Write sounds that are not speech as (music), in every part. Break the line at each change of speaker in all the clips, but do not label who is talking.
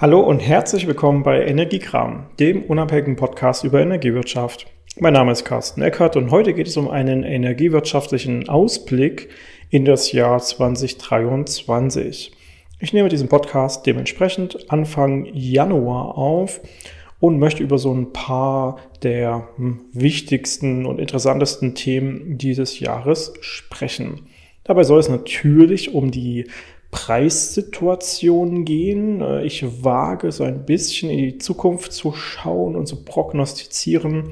Hallo und herzlich willkommen bei Energiekram, dem unabhängigen Podcast über Energiewirtschaft. Mein Name ist Carsten Eckert und heute geht es um einen energiewirtschaftlichen Ausblick in das Jahr 2023. Ich nehme diesen Podcast dementsprechend Anfang Januar auf und möchte über so ein paar der hm, wichtigsten und interessantesten Themen dieses Jahres sprechen. Dabei soll es natürlich um die Preissituation gehen. Äh, ich wage so ein bisschen in die Zukunft zu schauen und zu prognostizieren,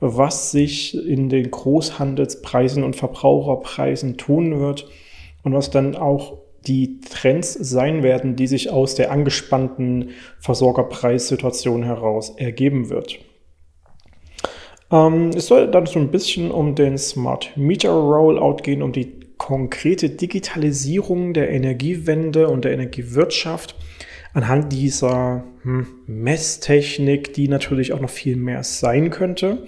was sich in den Großhandelspreisen und Verbraucherpreisen tun wird und was dann auch die Trends sein werden, die sich aus der angespannten Versorgerpreissituation heraus ergeben wird. Ähm, es soll dann so ein bisschen um den Smart Meter Rollout gehen, um die konkrete Digitalisierung der Energiewende und der Energiewirtschaft anhand dieser hm, Messtechnik, die natürlich auch noch viel mehr sein könnte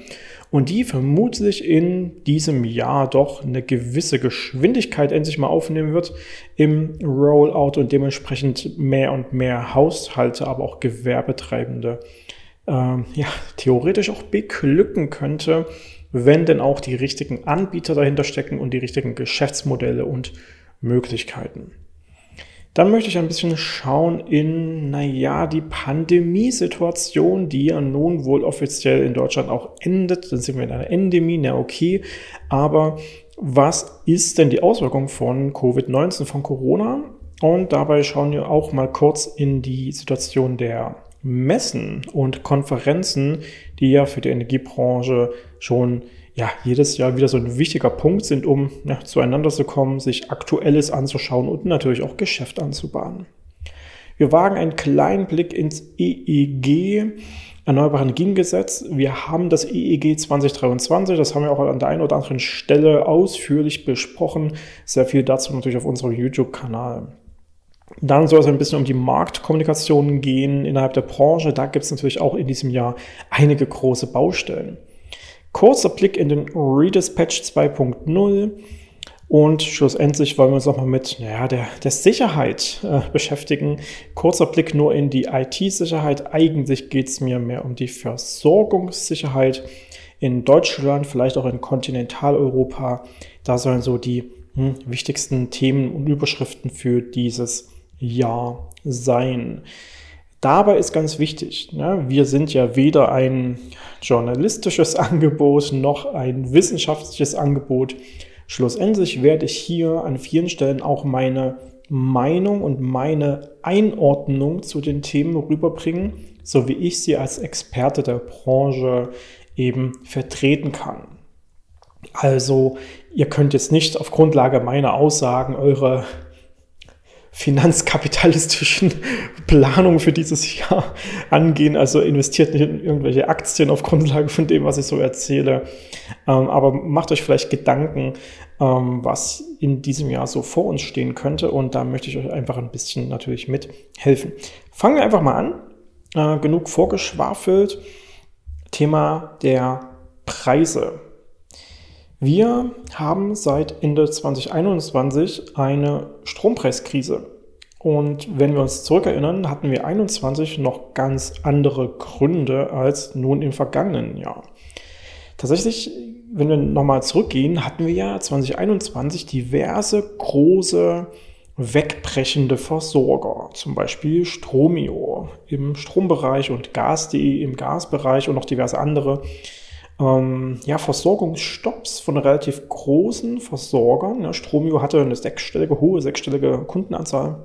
und die vermutlich in diesem Jahr doch eine gewisse Geschwindigkeit endlich mal aufnehmen wird im Rollout und dementsprechend mehr und mehr Haushalte, aber auch Gewerbetreibende äh, ja, theoretisch auch beglücken könnte wenn denn auch die richtigen Anbieter dahinter stecken und die richtigen Geschäftsmodelle und Möglichkeiten. Dann möchte ich ein bisschen schauen in, naja, die Pandemiesituation, die ja nun wohl offiziell in Deutschland auch endet. Dann sind wir in einer Endemie, na okay. Aber was ist denn die Auswirkung von Covid-19, von Corona? Und dabei schauen wir auch mal kurz in die Situation der Messen und Konferenzen, die ja für die Energiebranche schon ja, jedes Jahr wieder so ein wichtiger Punkt sind, um ja, zueinander zu kommen, sich Aktuelles anzuschauen und natürlich auch Geschäft anzubahnen. Wir wagen einen kleinen Blick ins EEG, Erneuerbare Energiengesetz. Wir haben das EEG 2023, das haben wir auch an der einen oder anderen Stelle ausführlich besprochen. Sehr viel dazu natürlich auf unserem YouTube-Kanal. Dann soll es ein bisschen um die Marktkommunikation gehen innerhalb der Branche. Da gibt es natürlich auch in diesem Jahr einige große Baustellen. Kurzer Blick in den Redispatch 2.0 und schlussendlich wollen wir uns nochmal mit naja, der, der Sicherheit äh, beschäftigen. Kurzer Blick nur in die IT-Sicherheit. Eigentlich geht es mir mehr um die Versorgungssicherheit in Deutschland, vielleicht auch in Kontinentaleuropa. Da sollen so die hm, wichtigsten Themen und Überschriften für dieses ja sein. Dabei ist ganz wichtig, ne, wir sind ja weder ein journalistisches (laughs) Angebot noch ein wissenschaftliches Angebot. Schlussendlich werde ich hier an vielen Stellen auch meine Meinung und meine Einordnung zu den Themen rüberbringen, so wie ich sie als Experte der Branche eben vertreten kann. Also ihr könnt jetzt nicht auf Grundlage meiner Aussagen eure finanzkapitalistischen (laughs) Planung für dieses Jahr angehen. Also investiert nicht in irgendwelche Aktien auf Grundlage von dem, was ich so erzähle. Ähm, aber macht euch vielleicht Gedanken, ähm, was in diesem Jahr so vor uns stehen könnte. Und da möchte ich euch einfach ein bisschen natürlich mithelfen. Fangen wir einfach mal an. Äh, genug vorgeschwafelt. Thema der Preise. Wir haben seit Ende 2021 eine Strompreiskrise. Und wenn wir uns zurückerinnern, hatten wir 21 noch ganz andere Gründe als nun im vergangenen Jahr. Tatsächlich, wenn wir nochmal zurückgehen, hatten wir ja 2021 diverse große wegbrechende Versorger, zum Beispiel Stromio im Strombereich und Gas.de im Gasbereich und noch diverse andere ähm, ja, Versorgungsstopps von relativ großen Versorgern. Ja, Stromio hatte eine sechsstellige, hohe sechsstellige Kundenanzahl.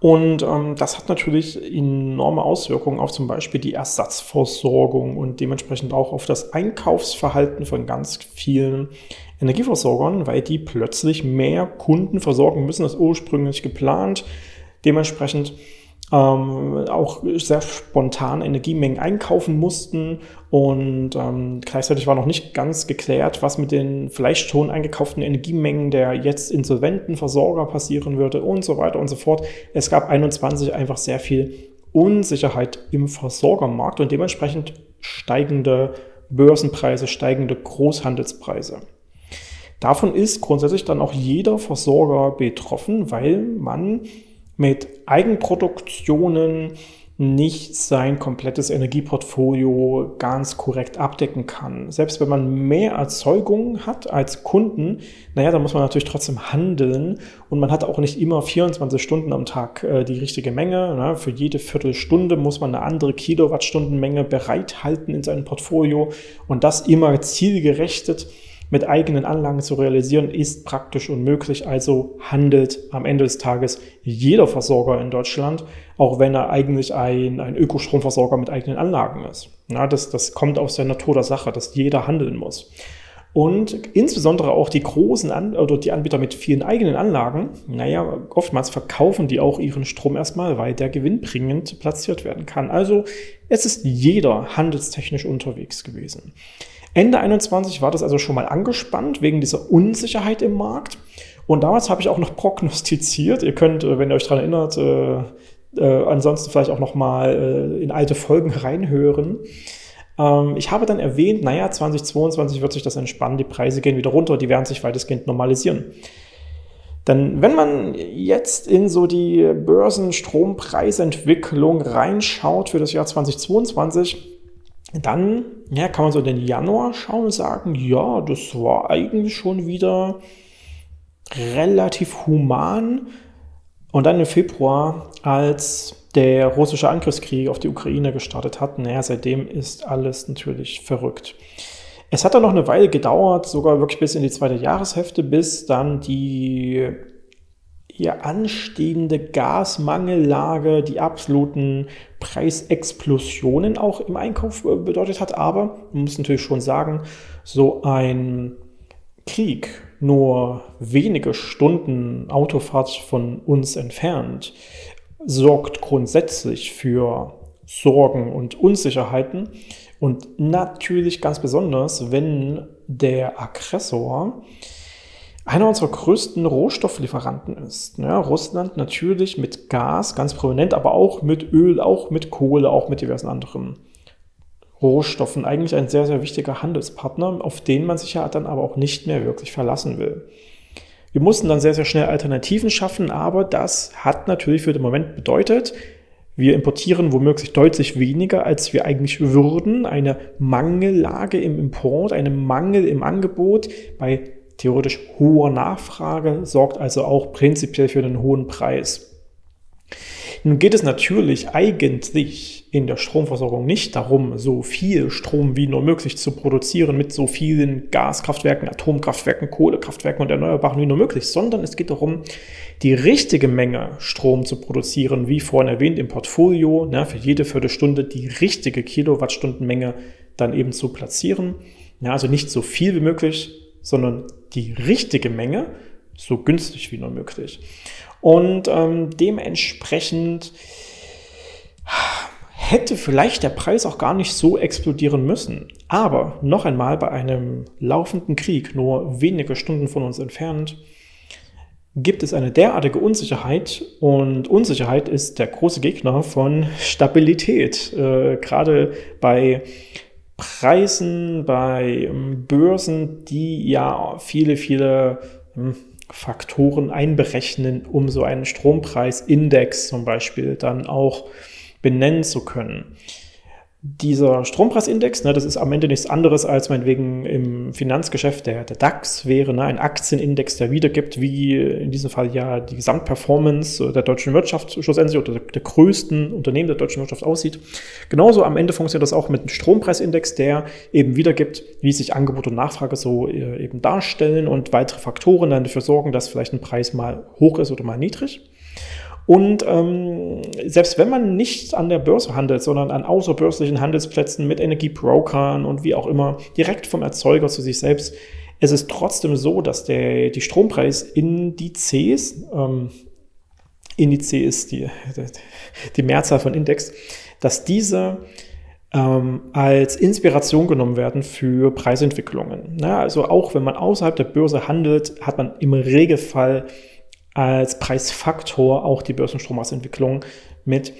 Und ähm, das hat natürlich enorme Auswirkungen auf zum Beispiel die Ersatzversorgung und dementsprechend auch auf das Einkaufsverhalten von ganz vielen Energieversorgern, weil die plötzlich mehr Kunden versorgen müssen als ursprünglich geplant. Dementsprechend ähm, auch sehr spontan Energiemengen einkaufen mussten und ähm, gleichzeitig war noch nicht ganz geklärt, was mit den vielleicht schon eingekauften Energiemengen der jetzt insolventen Versorger passieren würde und so weiter und so fort. Es gab 21 einfach sehr viel Unsicherheit im Versorgermarkt und dementsprechend steigende Börsenpreise, steigende Großhandelspreise. Davon ist grundsätzlich dann auch jeder Versorger betroffen, weil man mit Eigenproduktionen nicht sein komplettes Energieportfolio ganz korrekt abdecken kann. Selbst wenn man mehr Erzeugung hat als Kunden, naja, dann muss man natürlich trotzdem handeln und man hat auch nicht immer 24 Stunden am Tag äh, die richtige Menge. Ne? Für jede Viertelstunde muss man eine andere Kilowattstundenmenge bereithalten in seinem Portfolio und das immer zielgerechtet mit eigenen Anlagen zu realisieren, ist praktisch unmöglich. Also handelt am Ende des Tages jeder Versorger in Deutschland, auch wenn er eigentlich ein, ein Ökostromversorger mit eigenen Anlagen ist. Ja, das, das kommt aus der Natur der Sache, dass jeder handeln muss. Und insbesondere auch die großen An oder die Anbieter mit vielen eigenen Anlagen, naja, oftmals verkaufen die auch ihren Strom erstmal, weil der gewinnbringend platziert werden kann. Also es ist jeder handelstechnisch unterwegs gewesen. Ende 21 war das also schon mal angespannt wegen dieser Unsicherheit im Markt. Und damals habe ich auch noch (laughs) prognostiziert. Ihr könnt, äh, wenn ihr euch daran erinnert, äh, äh, ansonsten vielleicht auch noch mal äh, in alte Folgen (laughs) reinhören. Ähm, ich habe dann erwähnt, naja, 2022 wird sich das entspannen, die Preise gehen wieder runter, die werden sich weitestgehend normalisieren. Denn wenn man jetzt in so die Börsenstrompreisentwicklung reinschaut für das Jahr 2022, dann ja, kann man so den Januar schauen und sagen, ja, das war eigentlich schon wieder relativ human. Und dann im Februar, als der russische Angriffskrieg auf die Ukraine gestartet hat, naja, seitdem ist alles natürlich verrückt. Es hat dann noch eine Weile gedauert, sogar wirklich bis in die zweite Jahreshälfte, bis dann die hier anstehende Gasmangellage die absoluten Preisexplosionen auch im Einkauf äh, bedeutet hat. Aber man muss natürlich schon sagen, so ein Krieg nur wenige Stunden Autofahrt von uns entfernt sorgt grundsätzlich für Sorgen und Unsicherheiten. Und natürlich ganz besonders, wenn der Aggressor einer unserer größten Rohstofflieferanten ist. Ja, Russland natürlich mit Gas ganz prominent, aber auch mit Öl, auch mit Kohle, auch mit diversen anderen Rohstoffen. Eigentlich ein sehr, sehr wichtiger Handelspartner, auf den man sich ja dann aber auch nicht mehr wirklich verlassen will. Wir mussten dann sehr, sehr schnell Alternativen schaffen, aber das hat natürlich für den Moment bedeutet, wir importieren womöglich deutlich weniger, als wir eigentlich würden. Eine Mangellage im Import, eine Mangel im Angebot bei theoretisch hoher Nachfrage sorgt also auch prinzipiell für einen hohen Preis. Nun geht es natürlich eigentlich in der Stromversorgung nicht darum, so viel Strom wie nur möglich zu produzieren mit so vielen Gaskraftwerken, Atomkraftwerken, Kohlekraftwerken und Erneuerbaren wie nur möglich, sondern es geht darum, die richtige Menge Strom zu produzieren, wie vorhin erwähnt im Portfolio, ne, für jede Viertelstunde die richtige Kilowattstundenmenge dann eben zu platzieren. Ja, also nicht so viel wie möglich, sondern die richtige Menge so günstig wie nur möglich. Und ähm, dementsprechend hätte vielleicht der Preis auch gar nicht so explodieren müssen. Aber noch einmal bei einem laufenden Krieg, nur wenige Stunden von uns entfernt, gibt es eine derartige Unsicherheit und Unsicherheit ist der große Gegner von Stabilität. Äh, gerade bei Preisen, bei ähm, Börsen, die ja viele, viele ähm, Faktoren einberechnen, um so einen Strompreisindex zum Beispiel dann auch benennen zu können dieser Strompreisindex, ne, das ist am Ende nichts anderes als meinetwegen im Finanzgeschäft der, der DAX wäre, ne, ein Aktienindex, der wiedergibt, wie in diesem Fall ja die Gesamtperformance der deutschen Wirtschaft schlussendlich oder der, der größten Unternehmen der deutschen Wirtschaft aussieht. Genauso am Ende funktioniert das auch mit einem Strompreisindex, der eben wiedergibt, wie sich Angebot und Nachfrage so äh, eben darstellen und weitere Faktoren dann dafür sorgen, dass vielleicht ein Preis mal hoch ist oder mal niedrig. Und ähm, selbst wenn man nicht an der Börse handelt, sondern an außerbörslichen Handelsplätzen mit Energiebrokern und wie auch immer, direkt vom Erzeuger zu sich selbst, es ist trotzdem so, dass der, die Strompreisindizes, ähm, Indiz ist die, die Mehrzahl von Index, dass diese ähm, als Inspiration genommen werden für Preisentwicklungen. Ja, also auch wenn man außerhalb der Börse handelt, hat man im Regelfall als Preisfaktor auch die Börsenstromausentwicklung mit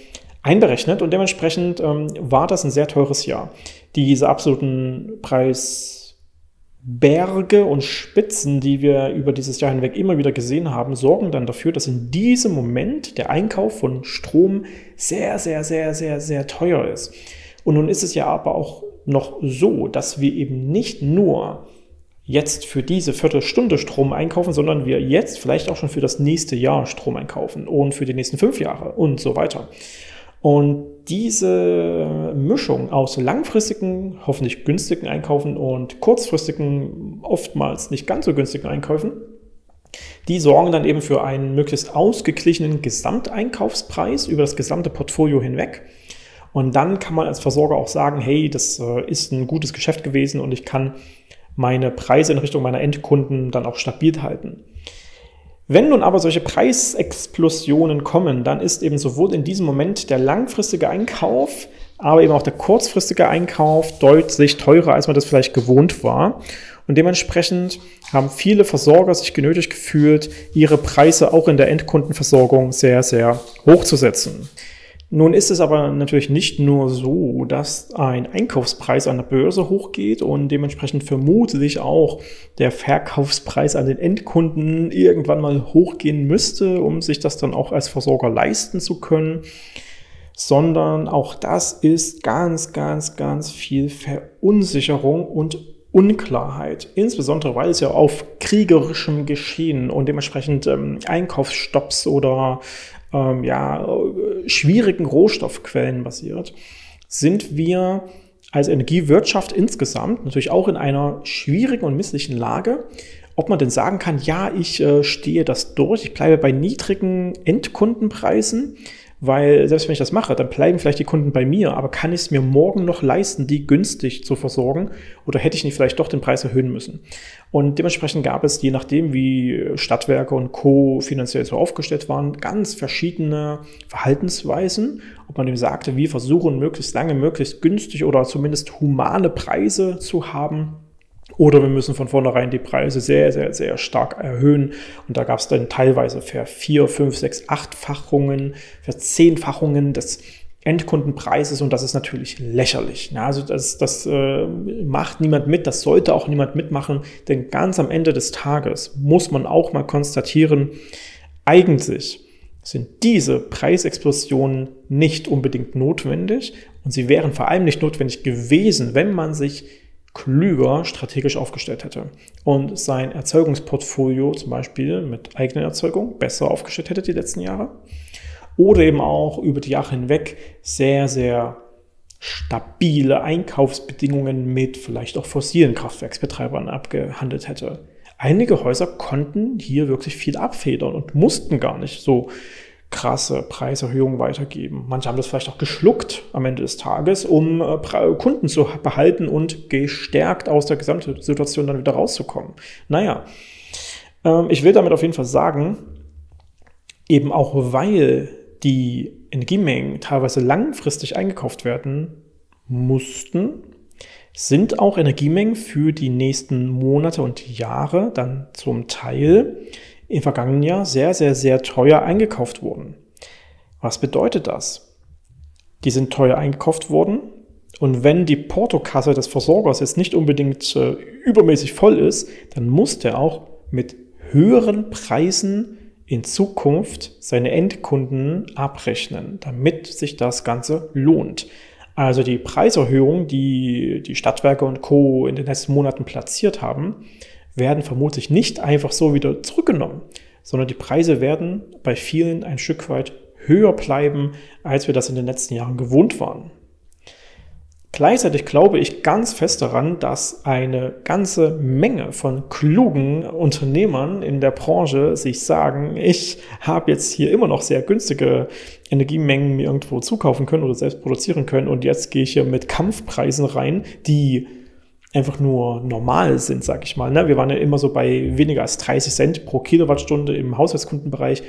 einberechnet und dementsprechend ähm, war das ein sehr teures Jahr. Diese absoluten Preis Berge und Spitzen, die wir über dieses Jahr hinweg immer wieder gesehen haben, sorgen dann dafür, dass in diesem Moment der Einkauf von Strom sehr, sehr, sehr, sehr, sehr teuer ist. Und nun ist es ja aber auch noch so, dass wir eben nicht nur jetzt für diese Viertelstunde Strom einkaufen, sondern wir jetzt vielleicht auch schon für das nächste Jahr Strom einkaufen und für die nächsten fünf Jahre und so weiter. Und diese Mischung aus langfristigen, hoffentlich günstigen Einkaufen und kurzfristigen, oftmals nicht ganz so günstigen Einkäufen, die sorgen dann eben für einen möglichst ausgeglichenen Gesamteinkaufspreis über das gesamte Portfolio hinweg. Und dann kann man als Versorger auch sagen, hey, das äh, ist ein gutes Geschäft gewesen und ich kann meine Preise in Richtung meiner Endkunden dann auch stabil halten. Wenn nun aber solche Preisexplosionen kommen, dann ist eben sowohl in diesem Moment der langfristige Einkauf, aber eben auch der kurzfristige Einkauf deutlich teurer, als man das vielleicht gewohnt war. Und dementsprechend haben viele Versorger sich genötigt gefühlt, ihre Preise auch in der Endkundenversorgung sehr, sehr hoch zu setzen. Nun ist es aber natürlich nicht nur so, dass ein Einkaufspreis an der Börse hochgeht und dementsprechend vermutlich auch der Verkaufspreis an den Endkunden irgendwann mal hochgehen müsste, um sich das dann auch als Versorger leisten zu können, sondern auch das ist ganz, ganz, ganz viel Verunsicherung und Unklarheit, insbesondere weil es ja auf kriegerischem Geschehen und dementsprechend ähm, Einkaufsstopps oder ähm, ja, schwierigen Rohstoffquellen basiert, sind wir als Energiewirtschaft insgesamt natürlich auch in einer schwierigen und misslichen Lage, ob man denn sagen kann, ja, ich äh, stehe das durch, ich bleibe bei niedrigen Endkundenpreisen, weil selbst wenn ich das mache, dann bleiben vielleicht die Kunden bei mir, aber kann ich es mir morgen noch leisten, die günstig zu versorgen oder hätte ich nicht vielleicht doch den Preis erhöhen müssen? Und dementsprechend gab es, je nachdem, wie Stadtwerke und Co. finanziell so aufgestellt waren, ganz verschiedene Verhaltensweisen, ob man dem sagte, wir versuchen möglichst lange, möglichst günstig oder zumindest humane Preise zu haben oder wir müssen von vornherein die Preise sehr, sehr, sehr stark erhöhen. Und da gab es dann teilweise für vier, fünf, sechs, achtfachungen, für zehnfachungen des Endkundenpreises und das ist natürlich lächerlich. Ja, also das, das äh, macht niemand mit, das sollte auch niemand mitmachen, denn ganz am Ende des Tages muss man auch mal konstatieren, eigentlich sind diese Preisexplosionen nicht unbedingt notwendig und sie wären vor allem nicht notwendig gewesen, wenn man sich klüger strategisch aufgestellt hätte und sein Erzeugungsportfolio zum Beispiel mit eigener Erzeugung besser aufgestellt hätte die letzten Jahre oder eben auch über die Jahre hinweg sehr, sehr stabile Einkaufsbedingungen mit vielleicht auch fossilen Kraftwerksbetreibern abgehandelt hätte. Einige Häuser konnten hier wirklich viel abfedern und mussten gar nicht so krasse Preiserhöhungen weitergeben. Manche haben das vielleicht auch geschluckt am Ende des Tages, um äh, Kunden zu behalten und gestärkt aus der Gesamtsituation dann wieder rauszukommen. Naja, ähm, ich will damit auf jeden Fall sagen, eben auch weil die Energiemengen teilweise langfristig eingekauft werden mussten, sind auch Energiemengen für die nächsten Monate und Jahre dann zum Teil im vergangenen Jahr sehr, sehr, sehr teuer eingekauft wurden. Was bedeutet das? Die sind teuer eingekauft worden und wenn die Portokasse des Versorgers jetzt nicht unbedingt äh, übermäßig voll ist, dann muss der auch mit höheren Preisen in Zukunft seine Endkunden abrechnen, damit sich das Ganze lohnt. Also die Preiserhöhung, die die Stadtwerke und Co. in den letzten Monaten platziert haben, werden vermutlich nicht einfach so wieder zurückgenommen, sondern die Preise werden bei vielen ein Stück weit höher bleiben, als wir das in den letzten Jahren gewohnt waren. Gleichzeitig glaube ich ganz fest daran, dass eine ganze Menge von klugen Unternehmern in der Branche sich sagen, ich habe jetzt hier immer noch sehr günstige Energiemengen mir irgendwo zukaufen können oder selbst produzieren können und jetzt gehe ich hier mit Kampfpreisen rein, die einfach nur normal sind, sag ich mal. Ne? Wir waren ja immer so bei weniger als 30 Cent pro Kilowattstunde im Haushaltskundenbereich.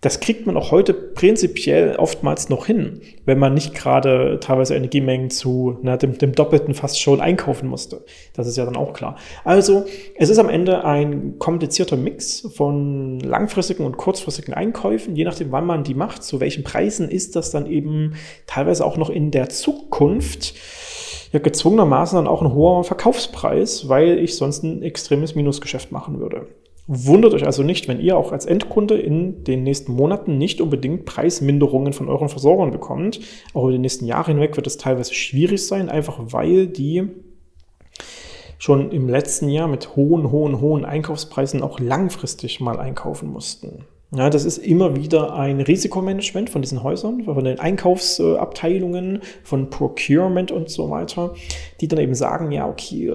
Das kriegt man auch heute prinzipiell oftmals noch hin, wenn man nicht gerade teilweise Energiemengen zu ne, dem, dem, Doppelten fast schon einkaufen musste. Das ist ja dann auch klar. Also es ist am Ende ein komplizierter Mix von langfristigen und kurzfristigen Einkäufen. Je nachdem, wann man die macht, zu welchen Preisen ist das dann eben teilweise auch noch in der Zukunft ja gezwungenermaßen dann auch ein hoher Verkaufspreis, weil ich sonst ein extremes Minusgeschäft machen würde. Wundert euch also nicht, wenn ihr auch als Endkunde in den nächsten Monaten nicht unbedingt Preisminderungen von euren Versorgern bekommt. Auch über die nächsten Jahre hinweg wird es teilweise schwierig sein, einfach weil die schon im letzten Jahr mit hohen, hohen, hohen Einkaufspreisen auch langfristig mal einkaufen mussten. Ja, das ist immer wieder ein Risikomanagement von diesen Häusern, von den Einkaufsabteilungen, von Procurement und so weiter, die dann eben sagen, ja, okay,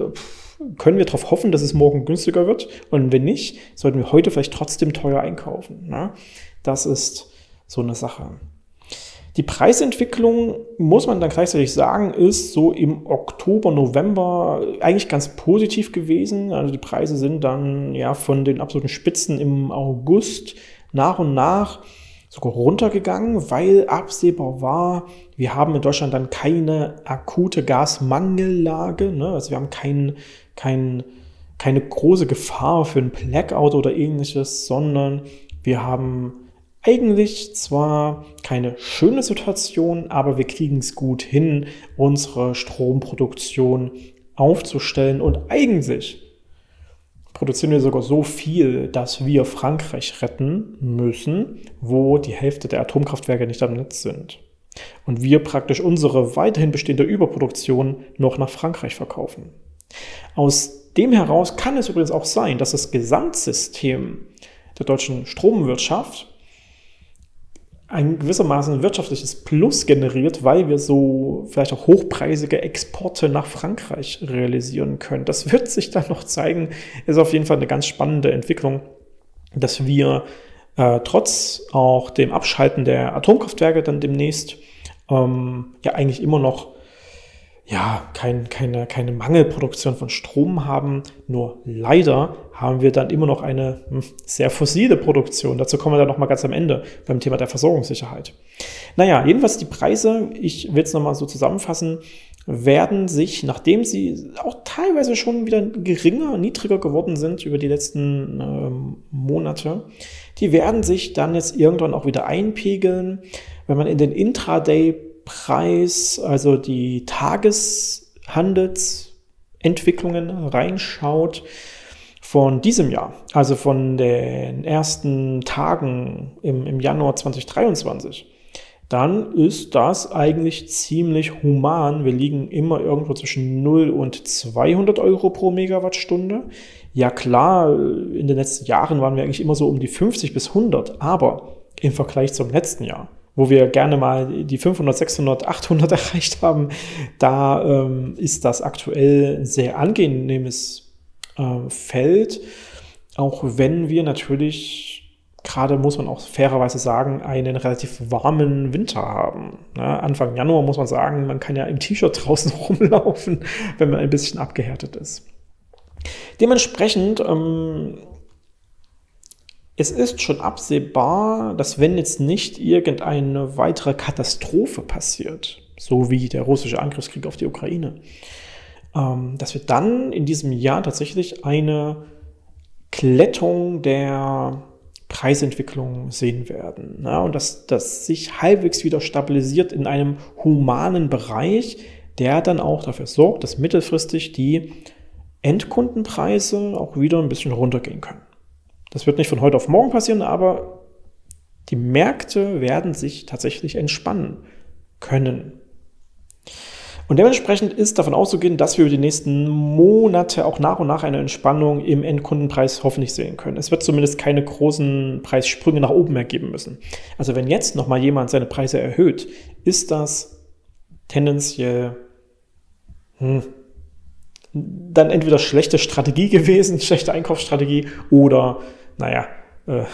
können wir darauf hoffen, dass es morgen günstiger wird? Und wenn nicht, sollten wir heute vielleicht trotzdem teuer einkaufen. Ja? Das ist so eine Sache. Die Preisentwicklung, muss man dann gleichzeitig sagen, ist so im Oktober, November eigentlich ganz positiv gewesen. Also die Preise sind dann ja von den absoluten Spitzen im August nach und nach sogar runtergegangen, weil absehbar war, wir haben in Deutschland dann keine akute Gasmangellage. Ne? Also wir haben kein, kein, keine große Gefahr für ein Blackout oder ähnliches, sondern wir haben eigentlich zwar keine schöne Situation, aber wir kriegen es gut hin, unsere Stromproduktion aufzustellen und eigentlich produzieren wir sogar so viel, dass wir Frankreich retten müssen, wo die Hälfte der Atomkraftwerke nicht am Netz sind. Und wir praktisch unsere weiterhin bestehende Überproduktion noch nach Frankreich verkaufen. Aus dem heraus kann es übrigens auch sein, dass das Gesamtsystem der deutschen Stromwirtschaft ein gewissermaßen wirtschaftliches Plus generiert, weil wir so vielleicht auch hochpreisige Exporte nach Frankreich realisieren können. Das wird sich dann noch zeigen. Ist auf jeden Fall eine ganz spannende Entwicklung, dass wir äh, trotz auch dem Abschalten der Atomkraftwerke dann demnächst ähm, ja eigentlich immer noch ja, kein, keine, keine Mangelproduktion von Strom haben. Nur leider haben wir dann immer noch eine hm, sehr fossile Produktion. Dazu kommen wir dann nochmal ganz am Ende beim Thema der Versorgungssicherheit. Naja, jedenfalls die Preise, ich will es nochmal so zusammenfassen, werden sich, nachdem sie auch teilweise schon wieder geringer, niedriger geworden sind über die letzten ähm, Monate, die werden sich dann jetzt irgendwann auch wieder einpegeln. Wenn man in den Intraday Preis, also die Tageshandelsentwicklungen reinschaut von diesem Jahr, also von den ersten Tagen im, im Januar 2023, dann ist das eigentlich ziemlich human. Wir liegen immer irgendwo zwischen 0 und 200 Euro pro Megawattstunde. Ja klar, in den letzten Jahren waren wir eigentlich immer so um die 50 bis 100, aber im Vergleich zum letzten Jahr wo wir gerne mal die 500, 600, 800 erreicht haben, da ähm, ist das aktuell ein sehr angenehmes äh, Feld, auch wenn wir natürlich gerade muss man auch fairerweise sagen, einen relativ warmen Winter haben. Ja, Anfang Januar muss man sagen, man kann ja im T-Shirt draußen (laughs) rumlaufen, wenn man ein bisschen abgehärtet ist. Dementsprechend ähm, es ist schon absehbar, dass wenn jetzt nicht irgendeine weitere Katastrophe passiert, so wie der russische Angriffskrieg auf die Ukraine, ähm, dass wir dann in diesem Jahr tatsächlich eine Klettung der Preisentwicklung sehen werden. Ja, und dass das sich halbwegs wieder stabilisiert in einem humanen Bereich, der dann auch dafür sorgt, dass mittelfristig die Endkundenpreise auch wieder ein bisschen runtergehen können. Das wird nicht von heute auf morgen passieren, aber die Märkte werden sich tatsächlich entspannen können. Und dementsprechend ist davon auszugehen, dass wir über die nächsten Monate auch nach und nach eine Entspannung im Endkundenpreis hoffentlich sehen können. Es wird zumindest keine großen Preissprünge nach oben ergeben müssen. Also wenn jetzt nochmal jemand seine Preise erhöht, ist das tendenziell hm, dann entweder schlechte Strategie (laughs) gewesen, schlechte Einkaufsstrategie oder naja, äh,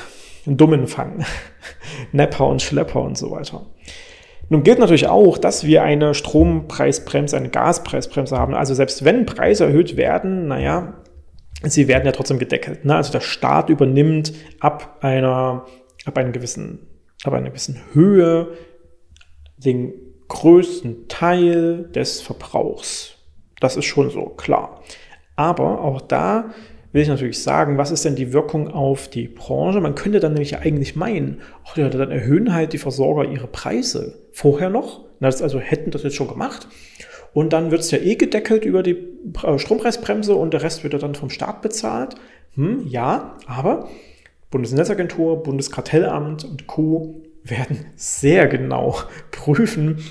einen dummen fangen. (laughs) Nepper und Schlepper und so weiter. Nun gilt natürlich auch, dass wir eine Strompreisbremse, eine Gaspreisbremse haben. Also selbst wenn Preise erhöht werden, naja, sie werden ja trotzdem gedeckelt. Ne? Also der Staat übernimmt ab einer, ab einer gewissen, ab einer gewissen Höhe den größten Teil des Verbrauchs. Das ist schon so, klar. Aber auch da will ich natürlich sagen, was ist denn die Wirkung auf die Branche? Man könnte dann nämlich eigentlich meinen, ach ja, dann erhöhen halt die Versorger ihre Preise vorher noch. Das also hätten das jetzt schon gemacht. und dann wird es ja eh gedeckelt über die äh, Strompreisbremse und der Rest wird dann vom Staat bezahlt. Hm, ja, aber Bundesnetzagentur, Bundeskartellamt und Co. werden sehr genau (laughs) prüfen,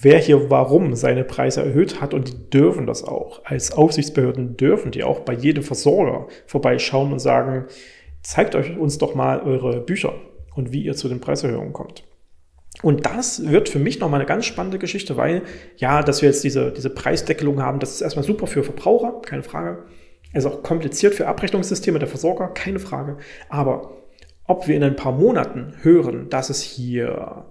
wer hier warum seine Preise erhöht hat und die dürfen das auch. Als Aufsichtsbehörden dürfen die auch bei jedem Versorger vorbeischauen und sagen, zeigt euch uns doch mal eure Bücher und wie ihr zu den Preiserhöhungen kommt. Und das wird für mich nochmal eine ganz spannende Geschichte, weil ja, dass wir jetzt diese, diese Preisdeckelung haben, das ist erstmal super für Verbraucher, keine Frage. Es ist auch kompliziert für Abrechnungssysteme der Versorger, keine Frage. Aber ob wir in ein paar Monaten hören, dass es hier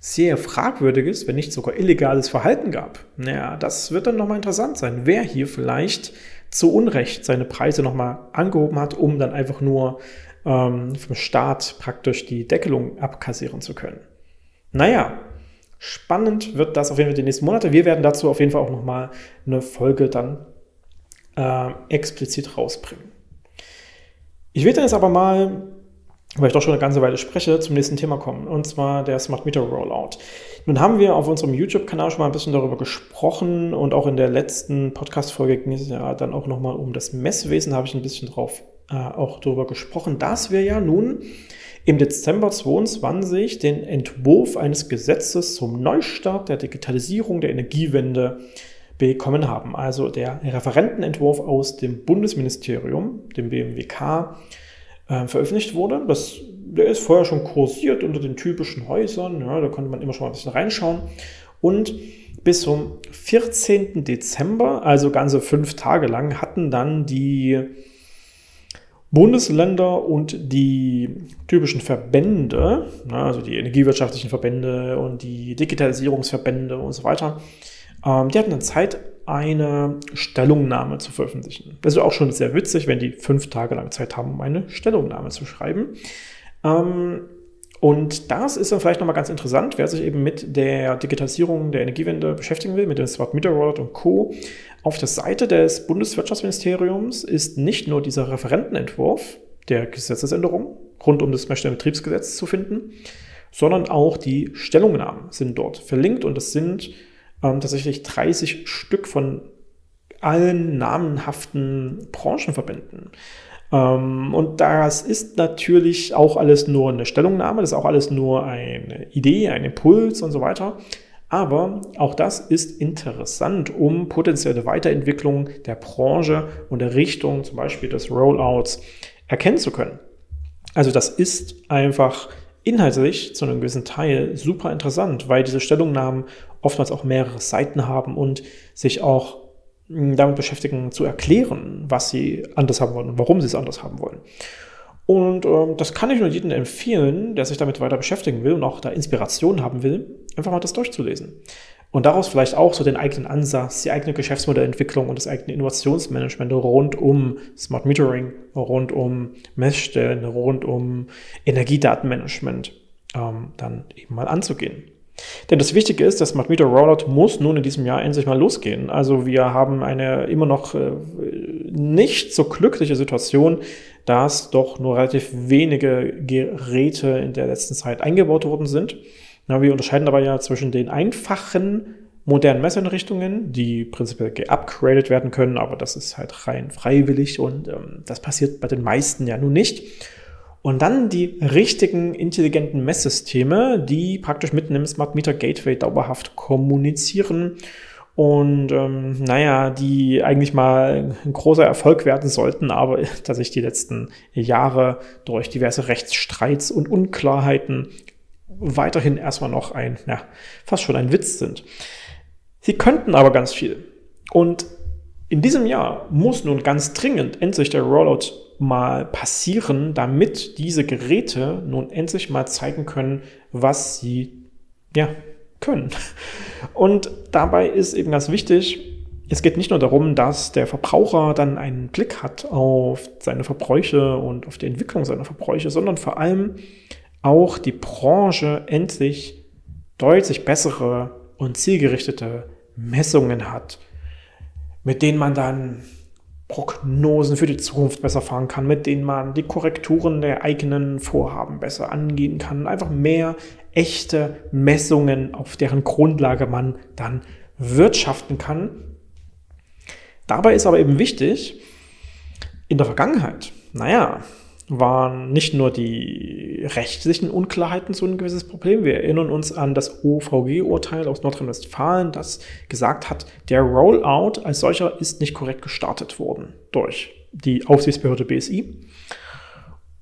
sehr fragwürdiges, wenn nicht sogar illegales Verhalten gab, naja, das wird dann nochmal interessant sein, wer hier vielleicht zu Unrecht seine Preise nochmal angehoben hat, um dann einfach nur ähm, vom Staat praktisch die Deckelung abkassieren zu können. Naja, spannend wird das auf jeden Fall die nächsten Monate. Wir werden dazu auf jeden Fall auch nochmal eine Folge dann äh, explizit rausbringen. Ich will dann jetzt aber mal, weil ich doch schon eine ganze Weile spreche, zum nächsten Thema kommen, und zwar der Smart Meter Rollout. Nun haben wir auf unserem YouTube-Kanal schon mal ein bisschen darüber gesprochen und auch in der letzten Podcast-Folge ging es ja dann auch nochmal um das Messwesen, habe ich ein bisschen drauf äh, auch darüber gesprochen, dass wir ja nun im Dezember 2022 den Entwurf eines Gesetzes zum Neustart der Digitalisierung der Energiewende bekommen haben. Also der Referentenentwurf aus dem Bundesministerium, dem BMWK, äh, veröffentlicht wurde. Das, der ist vorher schon kursiert unter den typischen Häusern. Ja, da konnte man immer schon mal ein bisschen reinschauen. Und bis zum 14. Dezember, also ganze fünf Tage lang, hatten dann die Bundesländer und die typischen Verbände, also die energiewirtschaftlichen Verbände und die Digitalisierungsverbände und so weiter, ähm, die hatten dann Zeit, eine Stellungnahme zu veröffentlichen. Das ist auch schon sehr witzig, wenn die fünf Tage lang Zeit haben, um eine Stellungnahme zu schreiben. Ähm, und das ist dann vielleicht nochmal ganz interessant, wer sich eben mit der Digitalisierung der Energiewende beschäftigen will, mit dem Smart Meter Rollout und Co. Auf der Seite des Bundeswirtschaftsministeriums ist nicht nur dieser Referentenentwurf der Gesetzesänderung rund um das Messstellenbetriebsgesetz zu finden, sondern auch die Stellungnahmen sind dort verlinkt und es sind ähm, tatsächlich 30 Stück von allen namenhaften Branchenverbänden. Ähm, und das ist natürlich auch alles nur eine Stellungnahme, das ist auch alles nur eine Idee, ein Impuls und so weiter. Aber auch das ist interessant, um potenzielle Weiterentwicklung der Branche und der Richtung, zum Beispiel des Rollouts, erkennen zu können. Also das ist einfach inhaltlich zu einem gewissen Teil super interessant, weil diese Stellungnahmen oftmals auch mehrere Seiten haben und sich auch hm, damit beschäftigen, zu erklären, was sie anders haben wollen und warum sie es anders haben wollen. Und ähm, das kann ich nur jedem empfehlen, der sich damit weiter beschäftigen will und auch da Inspiration haben will, einfach mal das durchzulesen. Und daraus vielleicht auch so den eigenen Ansatz, die eigene Geschäftsmodellentwicklung und das eigene Innovationsmanagement rund um Smart Metering, rund um Messstellen, rund um Energiedatenmanagement ähm, dann eben mal anzugehen. Denn das Wichtige ist, das Smart Meter Rollout muss nun in diesem Jahr endlich mal losgehen. Also wir haben eine immer noch äh, nicht so glückliche Situation, dass doch nur relativ wenige Geräte in der letzten Zeit eingebaut worden sind. Na, wir unterscheiden dabei ja zwischen den einfachen modernen Messeinrichtungen, die prinzipiell geupgradet werden können, aber das ist halt rein freiwillig und ähm, das passiert bei den meisten ja nun nicht. Und dann die richtigen intelligenten Messsysteme, die praktisch mitten im Smart Meter Gateway dauerhaft kommunizieren und ähm, naja, die eigentlich mal ein großer Erfolg werden sollten, aber (laughs) tatsächlich die letzten Jahre durch diverse Rechtsstreits und Unklarheiten weiterhin erstmal noch ein, ja, fast schon ein Witz sind. Sie könnten aber ganz viel. Und in diesem Jahr muss nun ganz dringend endlich der Rollout mal passieren, damit diese Geräte nun endlich mal zeigen können, was sie ja, können. Und dabei ist eben ganz wichtig, es geht nicht nur darum, dass der Verbraucher dann einen Blick hat auf seine Verbräuche und auf die Entwicklung seiner Verbräuche, sondern vor allem auch die Branche endlich deutlich bessere und zielgerichtete Messungen hat, mit denen man dann Prognosen für die Zukunft besser fahren kann, mit denen man die Korrekturen der eigenen Vorhaben besser angehen kann. Einfach mehr echte Messungen, auf deren Grundlage man dann wirtschaften kann. Dabei ist aber eben wichtig, in der Vergangenheit, naja, waren nicht nur die rechtlichen Unklarheiten so ein gewisses Problem. Wir erinnern uns an das OVG-Urteil aus Nordrhein-Westfalen, das gesagt hat, der Rollout als solcher ist nicht korrekt gestartet worden durch die Aufsichtsbehörde BSI.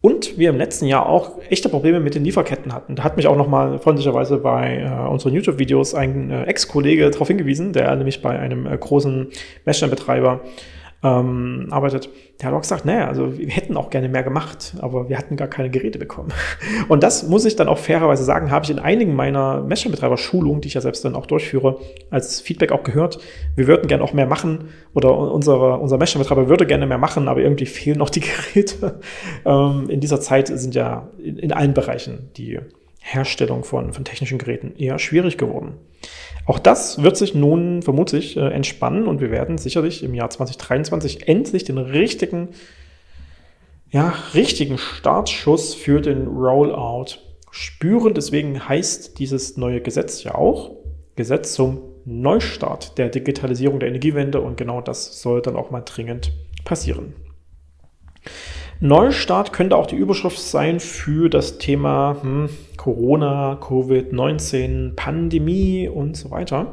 Und wir im letzten Jahr auch echte Probleme mit den Lieferketten hatten. Da hat mich auch nochmal freundlicherweise bei äh, unseren YouTube-Videos ein äh, Ex-Kollege darauf hingewiesen, der nämlich bei einem äh, großen Messstellenbetreiber ähm, arbeitet, der hat auch gesagt, naja, also wir hätten auch gerne mehr gemacht, aber wir hatten gar keine Geräte bekommen. (laughs) Und das muss ich dann auch fairerweise sagen, habe ich in einigen meiner Messstellenbetreiber-Schulungen, die ich ja selbst dann auch durchführe, als Feedback auch gehört. Wir würden gerne auch mehr machen oder unsere, unser Messstellenbetreiber würde gerne mehr machen, aber irgendwie (laughs) fehlen noch die Geräte. Ähm, in dieser Zeit sind ja in, in allen Bereichen die Herstellung von, von technischen Geräten eher schwierig geworden. Auch das wird sich nun vermutlich äh, entspannen und wir werden sicherlich im Jahr 2023 endlich den richtigen, ja, richtigen Startschuss für den Rollout spüren. Deswegen heißt dieses neue Gesetz ja auch Gesetz zum Neustart der Digitalisierung der Energiewende und genau das soll dann auch mal dringend passieren. Neustart könnte auch die Überschrift sein für das Thema hm, Corona, Covid-19, Pandemie und so weiter.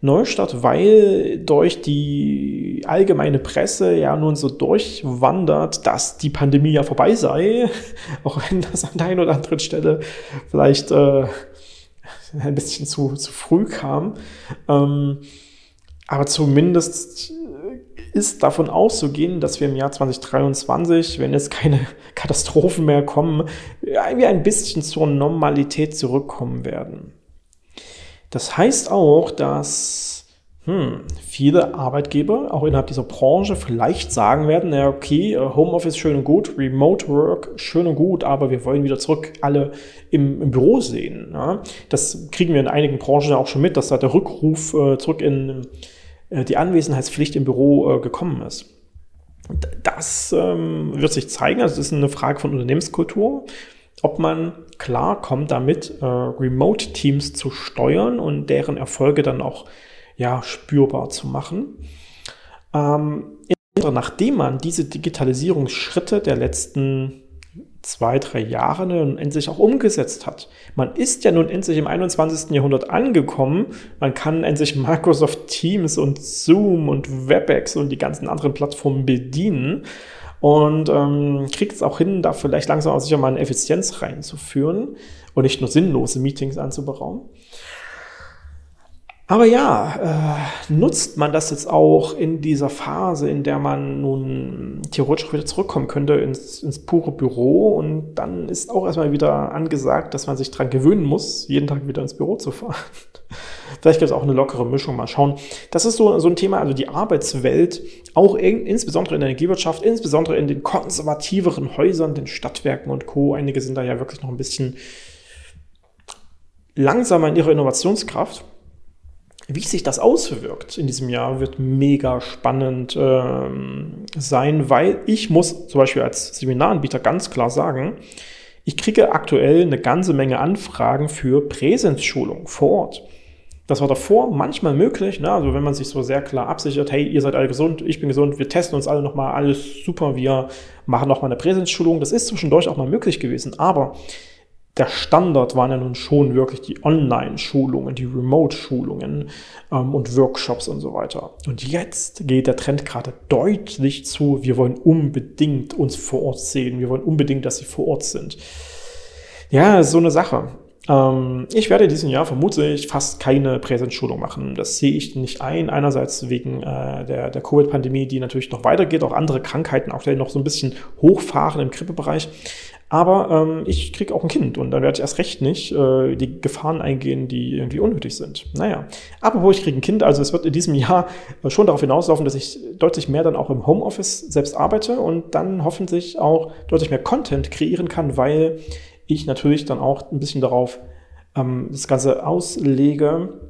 Neustart, weil durch die allgemeine Presse ja nun so durchwandert, dass die Pandemie ja vorbei sei, (laughs) auch wenn das an der einen oder anderen Stelle vielleicht äh, ein bisschen zu, zu früh kam. Ähm, aber zumindest ist davon auszugehen, dass wir im Jahr 2023, wenn jetzt keine (laughs) Katastrophen mehr kommen, wir ein bisschen zur Normalität zurückkommen werden. Das heißt auch, dass hm, viele Arbeitgeber auch innerhalb dieser Branche vielleicht sagen werden, ja okay, Homeoffice schön und gut, Remote Work schön und gut, aber wir wollen wieder zurück alle im, im Büro sehen. Ja? Das kriegen wir in einigen Branchen ja auch schon mit, dass da der Rückruf äh, zurück in die Anwesenheitspflicht im Büro äh, gekommen ist. Das ähm, wird sich zeigen. Also das ist eine Frage von Unternehmenskultur, ob man klar kommt damit, äh, Remote-Teams zu steuern und deren Erfolge dann auch ja, spürbar zu machen. Ähm, nachdem man diese Digitalisierungsschritte der letzten zwei, drei Jahre nun endlich auch umgesetzt hat. Man ist ja nun endlich im 21. Jahrhundert angekommen. Man kann endlich Microsoft Teams und Zoom und WebEx und die ganzen anderen Plattformen bedienen und ähm, kriegt es auch hin, da vielleicht langsam auch sicher mal eine Effizienz reinzuführen und nicht nur sinnlose Meetings anzuberaumen. Aber ja, äh, nutzt man das jetzt auch in dieser Phase, in der man nun theoretisch wieder zurückkommen könnte ins, ins pure Büro und dann ist auch erstmal wieder angesagt, dass man sich dran gewöhnen muss, jeden Tag wieder ins Büro zu fahren. (laughs) Vielleicht gibt es auch eine lockere Mischung, mal schauen. Das ist so, so ein Thema, also die Arbeitswelt, auch in, insbesondere in der Energiewirtschaft, insbesondere in den konservativeren Häusern, den Stadtwerken und Co. Einige sind da ja wirklich noch ein bisschen langsamer in ihrer Innovationskraft. Wie sich das auswirkt in diesem Jahr, wird mega spannend ähm, sein, weil ich muss zum Beispiel als Seminaranbieter ganz klar sagen, ich kriege aktuell eine ganze Menge Anfragen für Präsenzschulung vor Ort. Das war davor manchmal möglich, ne? also wenn man sich so sehr klar absichert, hey, ihr seid alle gesund, ich bin gesund, wir testen uns alle nochmal, alles super, wir machen nochmal eine Präsenzschulung. Das ist zwischendurch auch mal möglich gewesen, aber der Standard waren ja nun schon wirklich die Online-Schulungen, die Remote-Schulungen ähm, und Workshops und so weiter. Und jetzt geht der Trend gerade deutlich zu, wir wollen unbedingt uns vor Ort sehen, wir wollen unbedingt, dass sie vor Ort sind. Ja, so eine Sache. Ähm, ich werde in diesem Jahr vermutlich fast keine Präsenzschulung machen. Das sehe ich nicht ein. Einerseits wegen äh, der, der Covid-Pandemie, die natürlich noch weitergeht, auch andere Krankheiten aktuell noch so ein bisschen hochfahren im Grippebereich. Aber ähm, ich kriege auch ein Kind und dann werde ich erst recht nicht äh, die Gefahren eingehen, die irgendwie unnötig sind. Naja, apropos, ich kriege ein Kind, also es wird in diesem Jahr schon darauf hinauslaufen, dass ich deutlich mehr dann auch im Homeoffice selbst arbeite und dann hoffentlich auch deutlich mehr Content kreieren kann, weil ich natürlich dann auch ein bisschen darauf ähm, das Ganze auslege,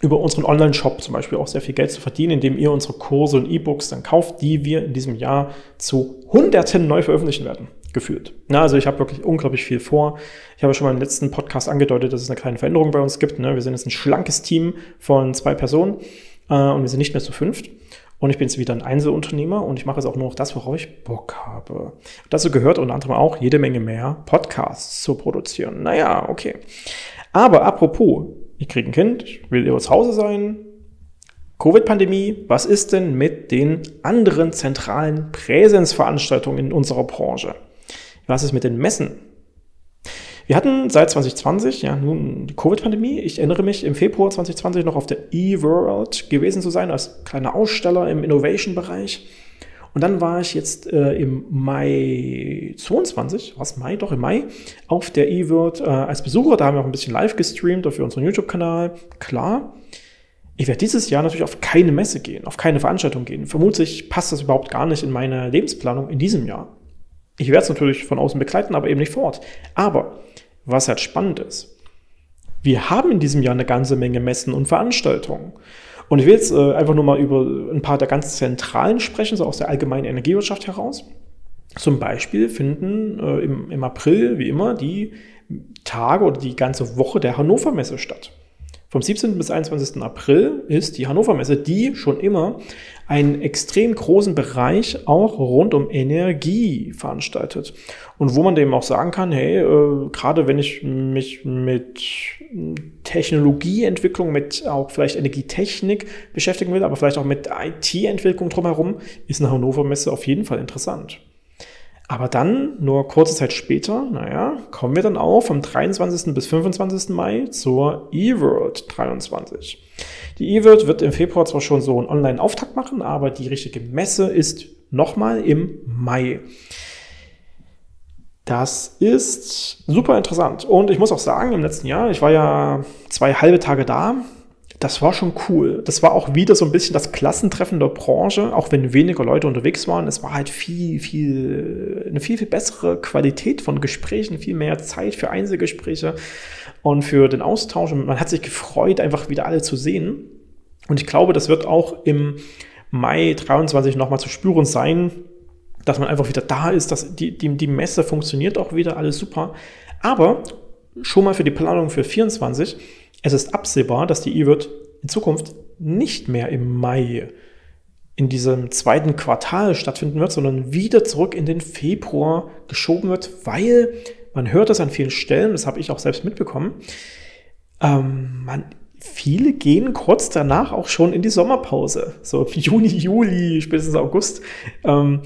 über unseren Online-Shop zum Beispiel auch sehr viel Geld zu verdienen, indem ihr unsere Kurse und E-Books dann kauft, die wir in diesem Jahr zu Hunderten neu veröffentlichen werden. gefühlt. Na, also ich habe wirklich unglaublich viel vor. Ich habe schon mal im letzten Podcast angedeutet, dass es eine kleine Veränderung bei uns gibt. Ne? Wir sind jetzt ein schlankes Team von zwei Personen äh, und wir sind nicht mehr zu fünft. Und ich bin jetzt wieder ein Einzelunternehmer und ich mache jetzt auch nur noch das, worauf ich Bock habe. Dazu gehört unter anderem auch jede Menge mehr Podcasts zu produzieren. Naja, okay. Aber apropos, ich kriege ein Kind, ich will über zu Hause sein, Covid-Pandemie, was ist denn mit den anderen zentralen Präsenzveranstaltungen in unserer Branche? Was ist mit den Messen? Wir hatten seit 2020 ja nun die Covid-Pandemie. Ich erinnere mich im Februar 2020 noch auf der eWorld gewesen zu sein als kleiner Aussteller im Innovation-Bereich. Und dann war ich jetzt äh, im Mai 22, was Mai, doch im Mai, auf der eWorld äh, als Besucher. Da haben wir auch ein bisschen live gestreamt für unseren YouTube-Kanal. Klar. Ich werde dieses Jahr natürlich auf keine Messe gehen, auf keine Veranstaltung gehen. Vermutlich passt das überhaupt gar nicht in meine Lebensplanung in diesem Jahr. Ich werde es natürlich von außen begleiten, aber eben nicht vor Ort. Aber was halt spannend ist, wir haben in diesem Jahr eine ganze Menge Messen und Veranstaltungen. Und ich will jetzt äh, einfach nur mal über ein paar der ganz zentralen sprechen, so aus der allgemeinen Energiewirtschaft heraus. Zum Beispiel finden äh, im, im April, wie immer, die Tage oder die ganze Woche der Hannover Messe statt. Vom 17. bis 21. April ist die Hannover Messe, die schon immer einen extrem großen Bereich auch rund um Energie veranstaltet. Und wo man dem auch sagen kann, hey, äh, gerade wenn ich mich mit Technologieentwicklung, mit auch vielleicht Energietechnik beschäftigen will, aber vielleicht auch mit IT-Entwicklung drumherum, ist eine Hannover Messe auf jeden Fall interessant. Aber dann, nur kurze Zeit später, naja, kommen wir dann auch vom 23. bis 25. Mai zur eWorld 23. Die eWorld wird im Februar zwar schon so einen Online-Auftakt machen, aber die richtige Messe ist nochmal im Mai. Das ist super interessant. Und ich muss auch sagen, im letzten Jahr, ich war ja zwei halbe Tage da, das war schon cool. Das war auch wieder so ein bisschen das Klassentreffen der Branche, auch wenn weniger Leute unterwegs waren. Es war halt viel, viel, eine viel, viel bessere Qualität von Gesprächen, viel mehr Zeit für Einzelgespräche und für den Austausch. Und man hat sich gefreut, einfach wieder alle zu sehen. Und ich glaube, das wird auch im Mai 23 nochmal zu spüren sein, dass man einfach wieder da ist, dass die, die, die Messe funktioniert auch wieder, alles super. Aber schon mal für die Planung für 24, es ist absehbar, dass die E-Wird in Zukunft nicht mehr im Mai in diesem zweiten Quartal stattfinden wird, sondern wieder zurück in den Februar geschoben wird, weil man hört das an vielen Stellen, das habe ich auch selbst mitbekommen, ähm, man, viele gehen kurz danach auch schon in die Sommerpause, so (laughs) Juni, Juli, spätestens August. Ähm,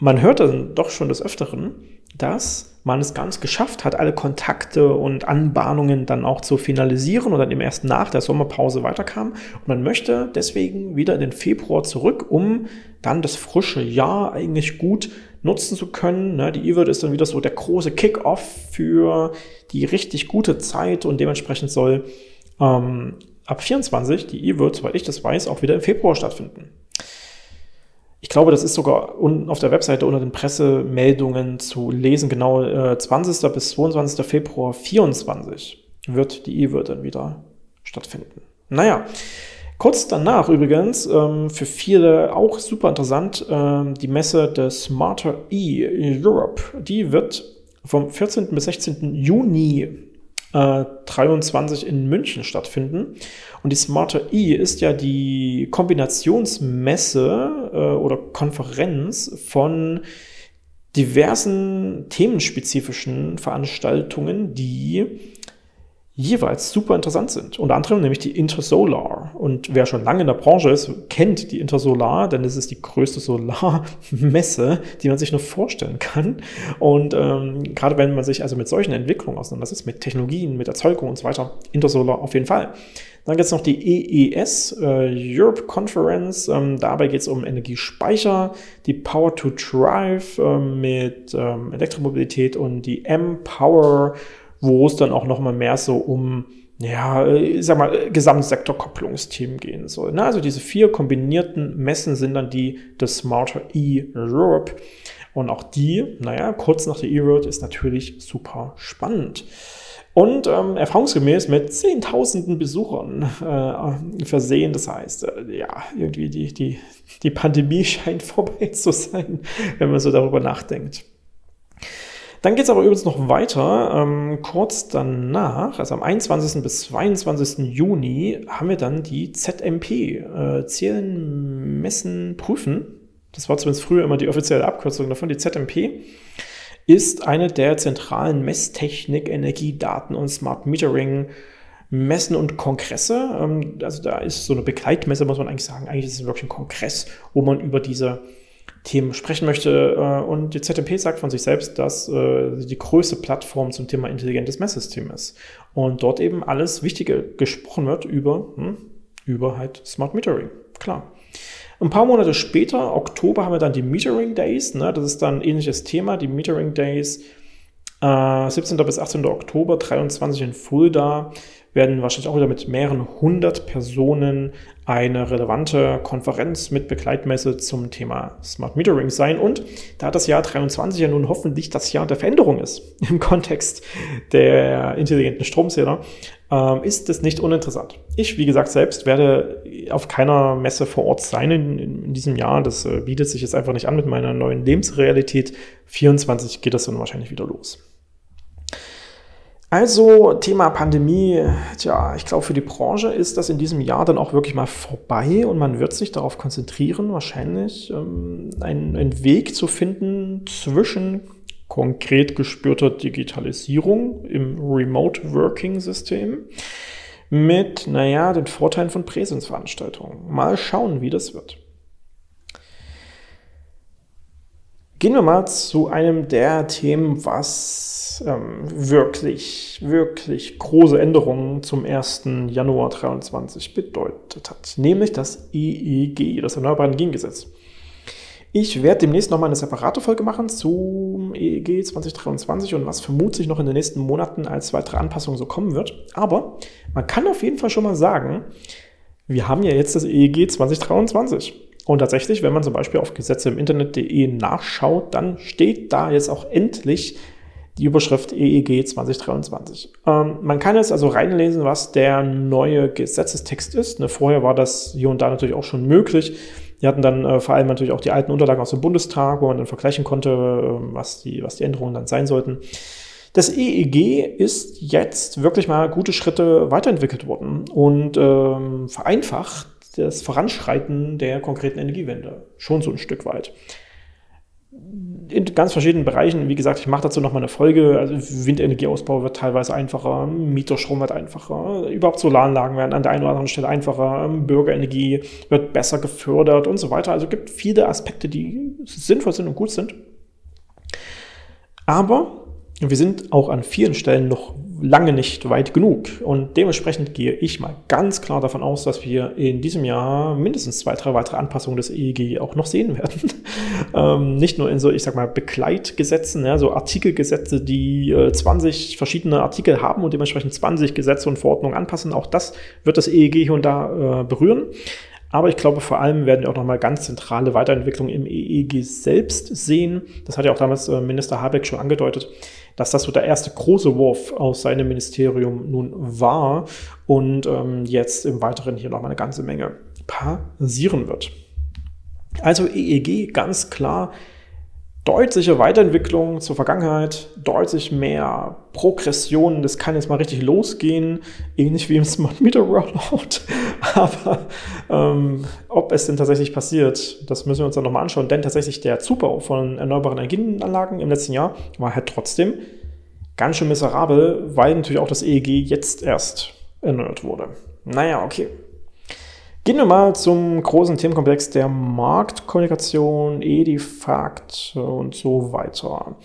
man hört dann doch schon des Öfteren, dass man es ganz geschafft hat, alle Kontakte und Anbahnungen dann auch zu finalisieren und dann eben erst nach der Sommerpause weiterkam. Und man möchte deswegen wieder in den Februar zurück, um dann das frische Jahr eigentlich gut nutzen zu können. Ne, die E-Word ist dann wieder so der große Kick-Off für die richtig gute Zeit und dementsprechend soll ähm, ab 24 die E-Word, soweit ich das weiß, auch wieder im Februar stattfinden. Ich glaube, das ist sogar unten auf der Webseite unter den Pressemeldungen zu lesen. Genau äh, 20. bis 22. Februar 24 wird die E-Word dann wieder stattfinden. Naja, kurz danach übrigens, ähm, für viele auch super interessant, ähm, die Messe des Smarter E Europe. Die wird vom 14. bis 16. Juni 23 äh, in München stattfinden. Und die Smarter E ist ja die Kombinationsmesse äh, oder Konferenz von diversen themenspezifischen Veranstaltungen, die jeweils super interessant sind. Unter anderem nämlich die Intersolar. Und wer schon lange in der Branche ist, kennt die Intersolar, denn es ist die größte Solarmesse, die man sich nur vorstellen kann. Und ähm, gerade wenn man sich also mit solchen Entwicklungen auseinandersetzt, mit Technologien, mit Erzeugung und so weiter, Intersolar auf jeden Fall. Dann gibt es noch die EES, äh, Europe Conference. Ähm, dabei geht es um Energiespeicher, die Power to Drive äh, mit ähm, Elektromobilität und die M-Power wo es dann auch noch mal mehr so um ja, ich sag mal, Gesamtsektorkopplungsthemen gehen soll. Ne? Also diese vier kombinierten Messen sind dann die des Smarter E-Europe. Und auch die, naja, kurz nach der E-World ist natürlich super spannend. Und ähm, erfahrungsgemäß mit Zehntausenden Besuchern äh, versehen. Das heißt, äh, ja, irgendwie die, die, die Pandemie (laughs) scheint vorbei zu sein, wenn man so darüber nachdenkt. Dann geht es aber übrigens noch weiter. Ähm, kurz danach, also am 21. bis 22. Juni, haben wir dann die ZMP, äh, Zählen, Messen, Prüfen. Das war zumindest früher immer die offizielle Abkürzung davon. Die ZMP ist eine der zentralen Messtechnik, Energiedaten und Smart Metering Messen und Kongresse. Ähm, also da ist so eine Begleitmesse, muss man eigentlich sagen. Eigentlich ist es wirklich ein Kongress, wo man über diese Themen sprechen möchte. Äh, und die ZMP sagt von sich selbst, dass äh, sie die größte Plattform zum Thema intelligentes Messsystem ist. Und dort eben alles Wichtige gesprochen wird über, hm, über halt Smart Metering. Klar. Ein paar Monate später, Oktober, haben wir dann die Metering Days. Ne? Das ist dann ein ähnliches Thema. Die Metering Days, äh, 17. bis 18. Oktober, 23 in Fulda werden wahrscheinlich auch wieder mit mehreren hundert Personen eine relevante Konferenz mit Begleitmesse zum Thema Smart Metering sein. Und da das Jahr 23 ja nun hoffentlich das Jahr der Veränderung ist (laughs) im Kontext der intelligenten Stromzähler, äh, ist es nicht uninteressant. Ich, wie gesagt, selbst werde auf keiner Messe vor Ort sein in, in diesem Jahr. Das äh, bietet sich jetzt einfach nicht an mit meiner neuen Lebensrealität. 24 geht das dann wahrscheinlich wieder los. Also Thema Pandemie, tja, ich glaube für die Branche ist das in diesem Jahr dann auch wirklich mal vorbei und man wird sich darauf konzentrieren, wahrscheinlich ähm, einen, einen Weg zu finden zwischen konkret gespürter Digitalisierung im Remote Working System mit, naja, den Vorteilen von Präsenzveranstaltungen. Mal schauen, wie das wird. Gehen wir mal zu einem der Themen, was ähm, wirklich, wirklich große Änderungen zum 1. Januar 2023 bedeutet hat, nämlich das EEG, das Erneuerbare Energiengesetz. Ich werde demnächst nochmal eine separate Folge machen zum EEG 2023 und was vermutlich noch in den nächsten Monaten als weitere Anpassung so kommen wird. Aber man kann auf jeden Fall schon mal sagen, wir haben ja jetzt das EEG 2023. Und tatsächlich, wenn man zum Beispiel auf Gesetze im Internet.de nachschaut, dann steht da jetzt auch endlich die Überschrift EEG 2023. Ähm, man kann jetzt also reinlesen, was der neue Gesetzestext ist. Ne, vorher war das hier und da natürlich auch schon möglich. Wir hatten dann äh, vor allem natürlich auch die alten Unterlagen aus dem Bundestag, wo man dann vergleichen konnte, äh, was, die, was die Änderungen dann sein sollten. Das EEG ist jetzt wirklich mal gute Schritte weiterentwickelt worden und ähm, vereinfacht das Voranschreiten der konkreten Energiewende. Schon so ein Stück weit. In ganz verschiedenen Bereichen, wie gesagt, ich mache dazu nochmal eine Folge. Also Windenergieausbau wird teilweise einfacher, Mieterstrom wird einfacher, überhaupt Solaranlagen werden an der einen oder anderen Stelle einfacher, Bürgerenergie wird besser gefördert und so weiter. Also es gibt viele Aspekte, die sinnvoll sind und gut sind. Aber wir sind auch an vielen Stellen noch lange nicht weit genug. Und dementsprechend gehe ich mal ganz klar davon aus, dass wir in diesem Jahr mindestens zwei, drei weitere Anpassungen des EEG auch noch sehen werden. (laughs) ähm, nicht nur in so, ich sag mal, Begleitgesetzen, ja, so Artikelgesetze, die äh, 20 verschiedene Artikel haben und dementsprechend 20 Gesetze und Verordnungen anpassen. Auch das wird das EEG hier und da äh, berühren. Aber ich glaube, vor allem werden wir auch nochmal ganz zentrale Weiterentwicklungen im EEG selbst sehen. Das hat ja auch damals äh, Minister Habeck schon angedeutet dass das so der erste große Wurf aus seinem Ministerium nun war und ähm, jetzt im Weiteren hier noch eine ganze Menge passieren wird. Also EEG ganz klar deutliche Weiterentwicklung zur Vergangenheit, deutlich mehr Progression. Das kann jetzt mal richtig losgehen, ähnlich wie im Smart Meter Rollout. (laughs) Aber ähm, ob es denn tatsächlich passiert, das müssen wir uns dann nochmal anschauen. Denn tatsächlich der Zubau von erneuerbaren Energienanlagen im letzten Jahr war halt trotzdem ganz schön miserabel, weil natürlich auch das EEG jetzt erst erneuert wurde. Naja, okay. Gehen wir mal zum großen Themenkomplex der Marktkommunikation, Edifakt und so weiter.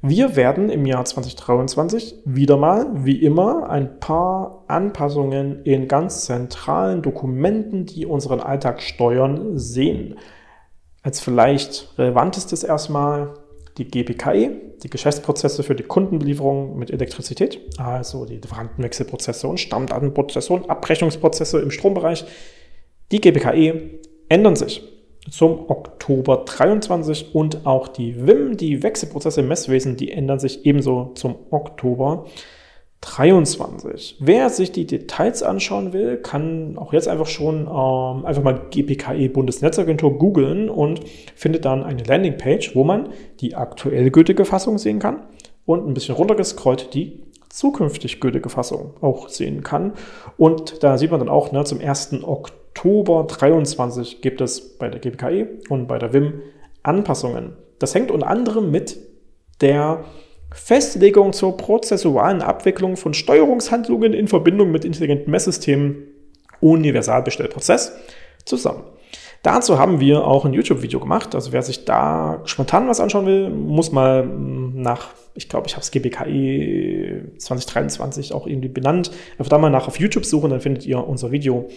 Wir werden im Jahr 2023 wieder mal, wie immer, ein paar Anpassungen in ganz zentralen Dokumenten, die unseren Alltag steuern, sehen. Als vielleicht relevantestes erstmal die GPKE, die Geschäftsprozesse für die Kundenbelieferung mit Elektrizität, also die Lieferantenwechselprozesse und Stammdatenprozesse und Abrechnungsprozesse im Strombereich, die GPKE ändern sich zum Oktober 23 und auch die WIM, die Wechselprozesse im Messwesen, die ändern sich ebenso zum Oktober 23. Wer sich die Details anschauen will, kann auch jetzt einfach schon ähm, einfach mal GPKE Bundesnetzagentur googeln und findet dann eine Landingpage, wo man die aktuell gültige Fassung sehen kann und ein bisschen runtergescrollt die zukünftig gültige Fassung auch sehen kann. Und da sieht man dann auch, ne, zum 1. Oktober 23 gibt es bei der GPKE und bei der WIM Anpassungen. Das hängt unter anderem mit der Festlegung zur prozessualen Abwicklung von Steuerungshandlungen in Verbindung mit intelligenten Messsystemen Universalbestellprozess zusammen. Dazu haben wir auch ein YouTube-Video gemacht. Also wer sich da spontan was anschauen will, muss mal nach, ich glaube, ich habe es GBKI 2023 auch irgendwie benannt, einfach da mal nach auf YouTube suchen, dann findet ihr unser Video.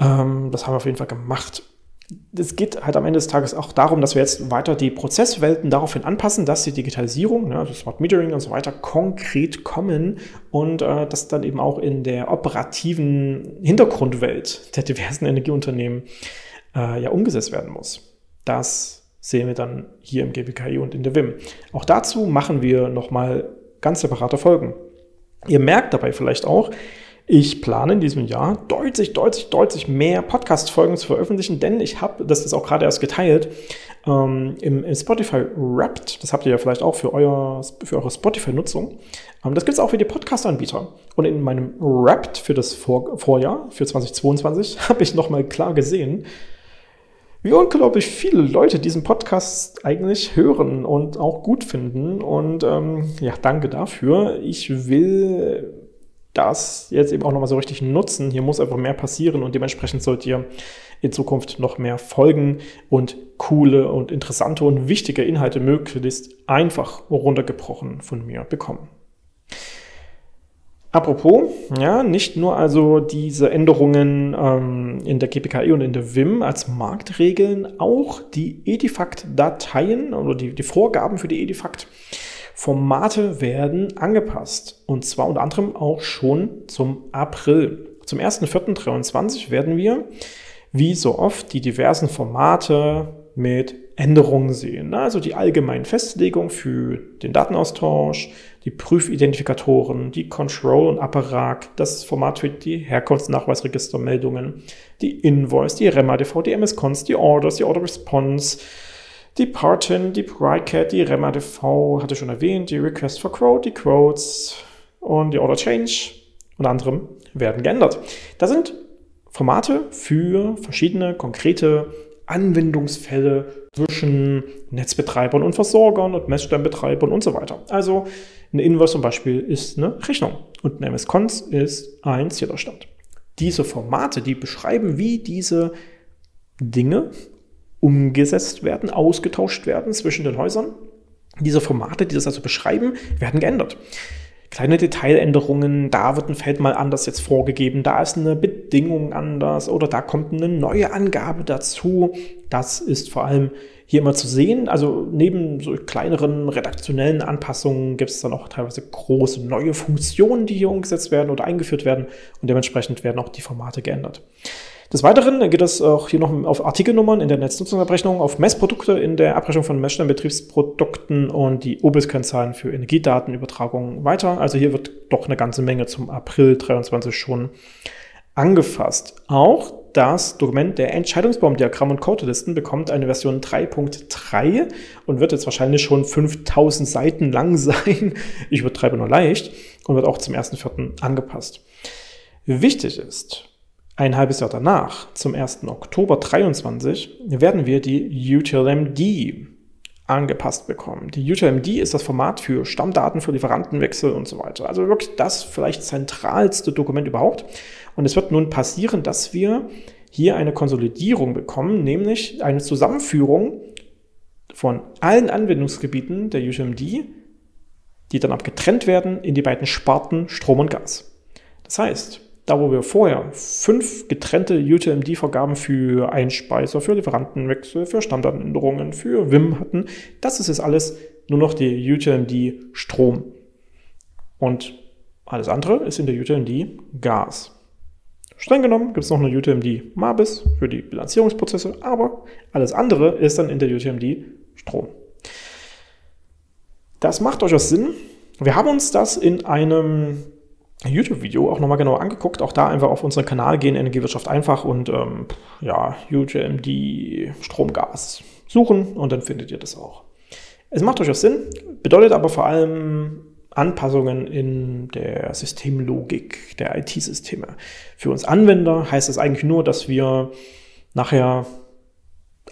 Ähm, das haben wir auf jeden Fall gemacht es geht halt am Ende des Tages auch darum, dass wir jetzt weiter die Prozesswelten daraufhin anpassen, dass die Digitalisierung, ne, also Smart Metering und so weiter, konkret kommen und äh, dass dann eben auch in der operativen Hintergrundwelt der diversen Energieunternehmen äh, ja umgesetzt werden muss. Das sehen wir dann hier im GBKI und in der WIM. Auch dazu machen wir nochmal ganz separate Folgen. Ihr merkt dabei vielleicht auch, ich plane in diesem Jahr deutlich, deutlich, deutlich mehr Podcast-Folgen zu veröffentlichen, denn ich habe, das ist auch gerade erst geteilt, ähm, im, im, Spotify Wrapped, das habt ihr ja vielleicht auch für, euer, für eure Spotify-Nutzung, ähm, das gibt es auch für die Podcast-Anbieter. Und in meinem Wrapped für das Vor Vorjahr, für 2022, (laughs) habe ich nochmal klar gesehen, wie unglaublich viele Leute diesen Podcast eigentlich hören und auch gut finden. Und ähm, ja, danke dafür. Ich will das jetzt eben auch nochmal so richtig nutzen. Hier muss einfach mehr passieren und dementsprechend sollt ihr in Zukunft noch mehr Folgen und coole und interessante und wichtige Inhalte möglichst einfach runtergebrochen von mir bekommen. Apropos, ja, nicht nur also diese Änderungen ähm, in der GPKI und in der WIM als Marktregeln, auch die Edifact-Dateien oder die, die Vorgaben für die Edifact Formate werden angepasst. Und zwar unter anderem auch schon zum April. Zum 1.4.23 werden wir, wie so oft, die diversen Formate mit Änderungen sehen. Also die allgemeinen Festlegungen für den Datenaustausch, die Prüfidentifikatoren, die Control und Apparat, das Format für die Herkunftsnachweisregistermeldungen, die Invoice, die REMA-DV, die MS-Cons, die Orders, die Order Response, die Parton, die PryCat, die REMADV, hatte ich schon erwähnt, die Request for Quote, die Quotes und die Order Change unter anderem werden geändert. Das sind Formate für verschiedene konkrete Anwendungsfälle zwischen Netzbetreibern und Versorgern und Messstellenbetreibern und so weiter. Also eine Invoice zum Beispiel ist eine Rechnung und ein MS-Cons ist ein Zählerstand. Diese Formate, die beschreiben, wie diese Dinge umgesetzt werden, ausgetauscht werden zwischen den Häusern. Diese Formate, die das also beschreiben, werden geändert. Kleine Detailänderungen, da wird ein Feld mal anders jetzt vorgegeben, da ist eine Bedingung anders oder da kommt eine neue Angabe dazu. Das ist vor allem hier immer zu sehen. Also neben so kleineren redaktionellen Anpassungen gibt es dann auch teilweise große neue Funktionen, die hier umgesetzt werden oder eingeführt werden und dementsprechend werden auch die Formate geändert. Des Weiteren geht es auch hier noch auf Artikelnummern in der Netznutzungsabrechnung, auf Messprodukte in der Abrechnung von Messstellenbetriebsprodukten und die OBIS-Kennzahlen für Energiedatenübertragung weiter. Also hier wird doch eine ganze Menge zum April 23 schon angefasst. Auch das Dokument der Entscheidungsbaumdiagramm und Codelisten bekommt eine Version 3.3 und wird jetzt wahrscheinlich schon 5000 Seiten lang (laughs) sein. Ich übertreibe nur leicht und wird auch zum 1.4. angepasst. Wichtig ist, ein halbes Jahr danach, zum 1. Oktober 23, werden wir die UTLMD angepasst bekommen. Die UTLMD ist das Format für Stammdaten, für Lieferantenwechsel und so weiter. Also wirklich das vielleicht zentralste Dokument überhaupt. Und es wird nun passieren, dass wir hier eine Konsolidierung bekommen, nämlich eine Zusammenführung von allen Anwendungsgebieten der UTLMD, die dann abgetrennt werden in die beiden Sparten Strom und Gas. Das heißt, da, wo wir vorher fünf getrennte UTMD-Vergaben für Einspeiser, für Lieferantenwechsel, für Standardänderungen, für WIM hatten, das ist jetzt alles nur noch die UTMD Strom. Und alles andere ist in der UTMD Gas. Streng genommen gibt es noch eine UTMD Mabis für die Bilanzierungsprozesse, aber alles andere ist dann in der UTMD Strom. Das macht durchaus Sinn, Wir haben uns das in einem YouTube-Video auch nochmal genau angeguckt. Auch da einfach auf unseren Kanal gehen, Energiewirtschaft einfach und ähm, ja, UGMD Stromgas suchen und dann findet ihr das auch. Es macht durchaus Sinn, bedeutet aber vor allem Anpassungen in der Systemlogik der IT-Systeme. Für uns Anwender heißt das eigentlich nur, dass wir nachher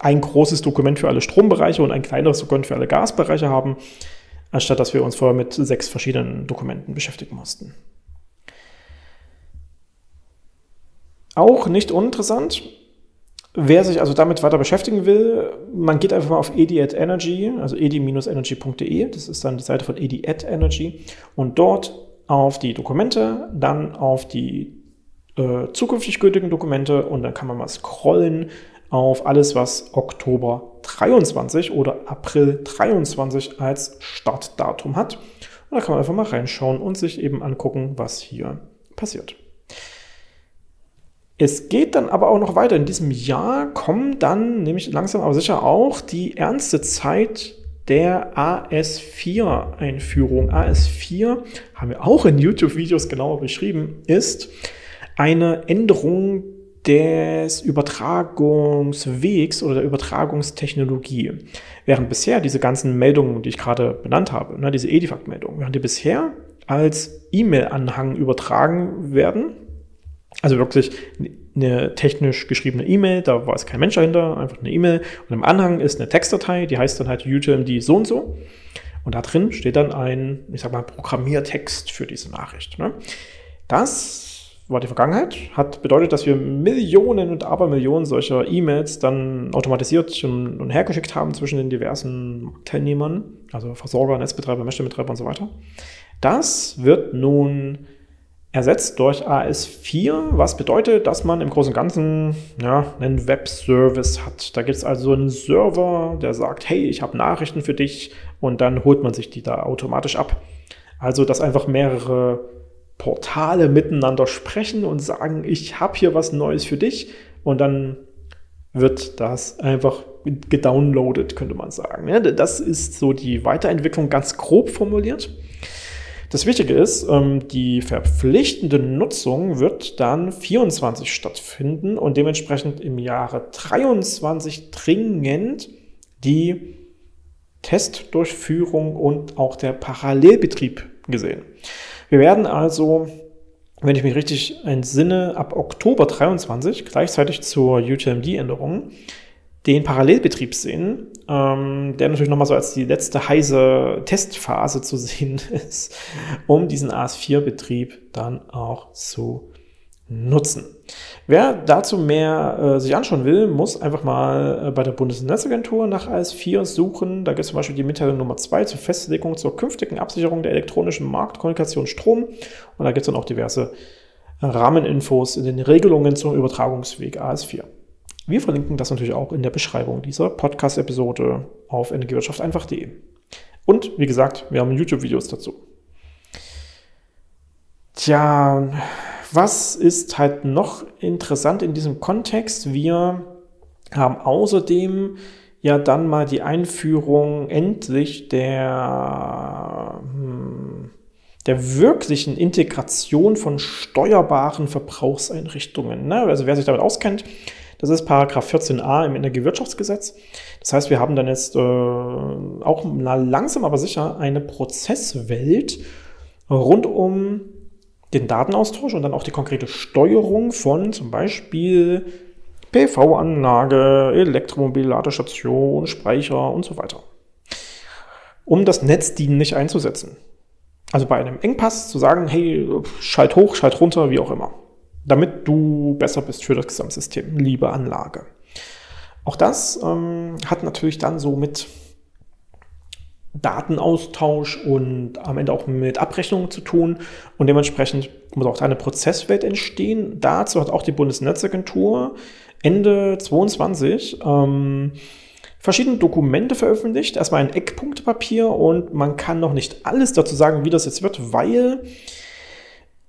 ein großes Dokument für alle Strombereiche und ein kleineres Dokument für alle Gasbereiche haben, anstatt dass wir uns vorher mit sechs verschiedenen Dokumenten beschäftigen mussten. Auch nicht uninteressant, wer sich also damit weiter beschäftigen will, man geht einfach mal auf edi at energy, also edi-energy.de, das ist dann die Seite von edi at energy und dort auf die Dokumente, dann auf die äh, zukünftig gültigen Dokumente und dann kann man mal scrollen auf alles, was Oktober 23 oder April 23 als Startdatum hat. Und da kann man einfach mal reinschauen und sich eben angucken, was hier passiert. Es geht dann aber auch noch weiter. In diesem Jahr kommen dann nämlich langsam aber sicher auch die ernste Zeit der AS4-Einführung. AS4 haben wir auch in YouTube-Videos genauer beschrieben, ist eine Änderung des Übertragungswegs oder der Übertragungstechnologie. Während bisher diese ganzen Meldungen, die ich gerade benannt habe, ne, diese Edifact-Meldungen, während die bisher als E-Mail-Anhang übertragen werden, also wirklich eine technisch geschriebene E-Mail, da war es kein Mensch dahinter, einfach eine E-Mail. Und im Anhang ist eine Textdatei, die heißt dann halt UTMD so und so. Und da drin steht dann ein, ich sag mal, Programmiertext für diese Nachricht. Ne? Das war die Vergangenheit, hat bedeutet, dass wir Millionen und Abermillionen solcher E-Mails dann automatisiert und, hergeschickt haben zwischen den diversen Teilnehmern, also Versorger, Netzbetreiber, Messstellenbetreiber und so weiter. Das wird nun ersetzt durch AS4, was bedeutet, dass man im Großen und Ganzen ja, einen Web-Service hat. Da gibt es also einen Server, der sagt, hey, ich habe Nachrichten für dich und dann holt man sich die da automatisch ab. Also, dass einfach mehrere Portale miteinander sprechen und sagen, ich habe hier was Neues für dich und dann wird das einfach gedownloadet, könnte man sagen. Das ist so die Weiterentwicklung ganz grob formuliert. Das Wichtige ist, ähm, die verpflichtende Nutzung wird dann 24 stattfinden und dementsprechend im Jahre 23 dringend die Testdurchführung und auch der Parallelbetrieb gesehen. Wir werden also, wenn ich mich richtig entsinne, ab Oktober 23 gleichzeitig zur UTMD-Änderung den Parallelbetrieb sehen, ähm, der natürlich nochmal so als die letzte heiße Testphase zu sehen (laughs) ist, um diesen AS4-Betrieb dann auch zu nutzen. Wer dazu mehr äh, sich anschauen will, muss einfach mal äh, bei der Bundesnetzagentur nach AS4 suchen. Da gibt es zum Beispiel die Mitteilung Nummer 2 zur Festlegung zur künftigen Absicherung der elektronischen Marktkommunikation Strom. Und da gibt es dann auch diverse Rahmeninfos in den Regelungen zum Übertragungsweg AS4. Wir verlinken das natürlich auch in der Beschreibung dieser Podcast-Episode auf energiewirtschafteinfach.de. Und wie gesagt, wir haben YouTube-Videos dazu. Tja, was ist halt noch interessant in diesem Kontext? Wir haben außerdem ja dann mal die Einführung endlich der, hm, der wirklichen Integration von steuerbaren Verbrauchseinrichtungen. Ne? Also wer sich damit auskennt, das ist Paragraph 14a im Energiewirtschaftsgesetz. Das heißt, wir haben dann jetzt äh, auch langsam aber sicher eine Prozesswelt rund um den Datenaustausch und dann auch die konkrete Steuerung von zum Beispiel PV-Anlage, Elektromobil-Ladestation, Speicher und so weiter. Um das Netz dienlich einzusetzen. Also bei einem Engpass zu sagen, hey, schalt hoch, schalt runter, wie auch immer damit du besser bist für das Gesamtsystem, liebe Anlage. Auch das ähm, hat natürlich dann so mit Datenaustausch und am Ende auch mit Abrechnungen zu tun. Und dementsprechend muss auch eine Prozesswelt entstehen. Dazu hat auch die Bundesnetzagentur Ende 2022 ähm, verschiedene Dokumente veröffentlicht. Erstmal ein Eckpunktepapier und man kann noch nicht alles dazu sagen, wie das jetzt wird, weil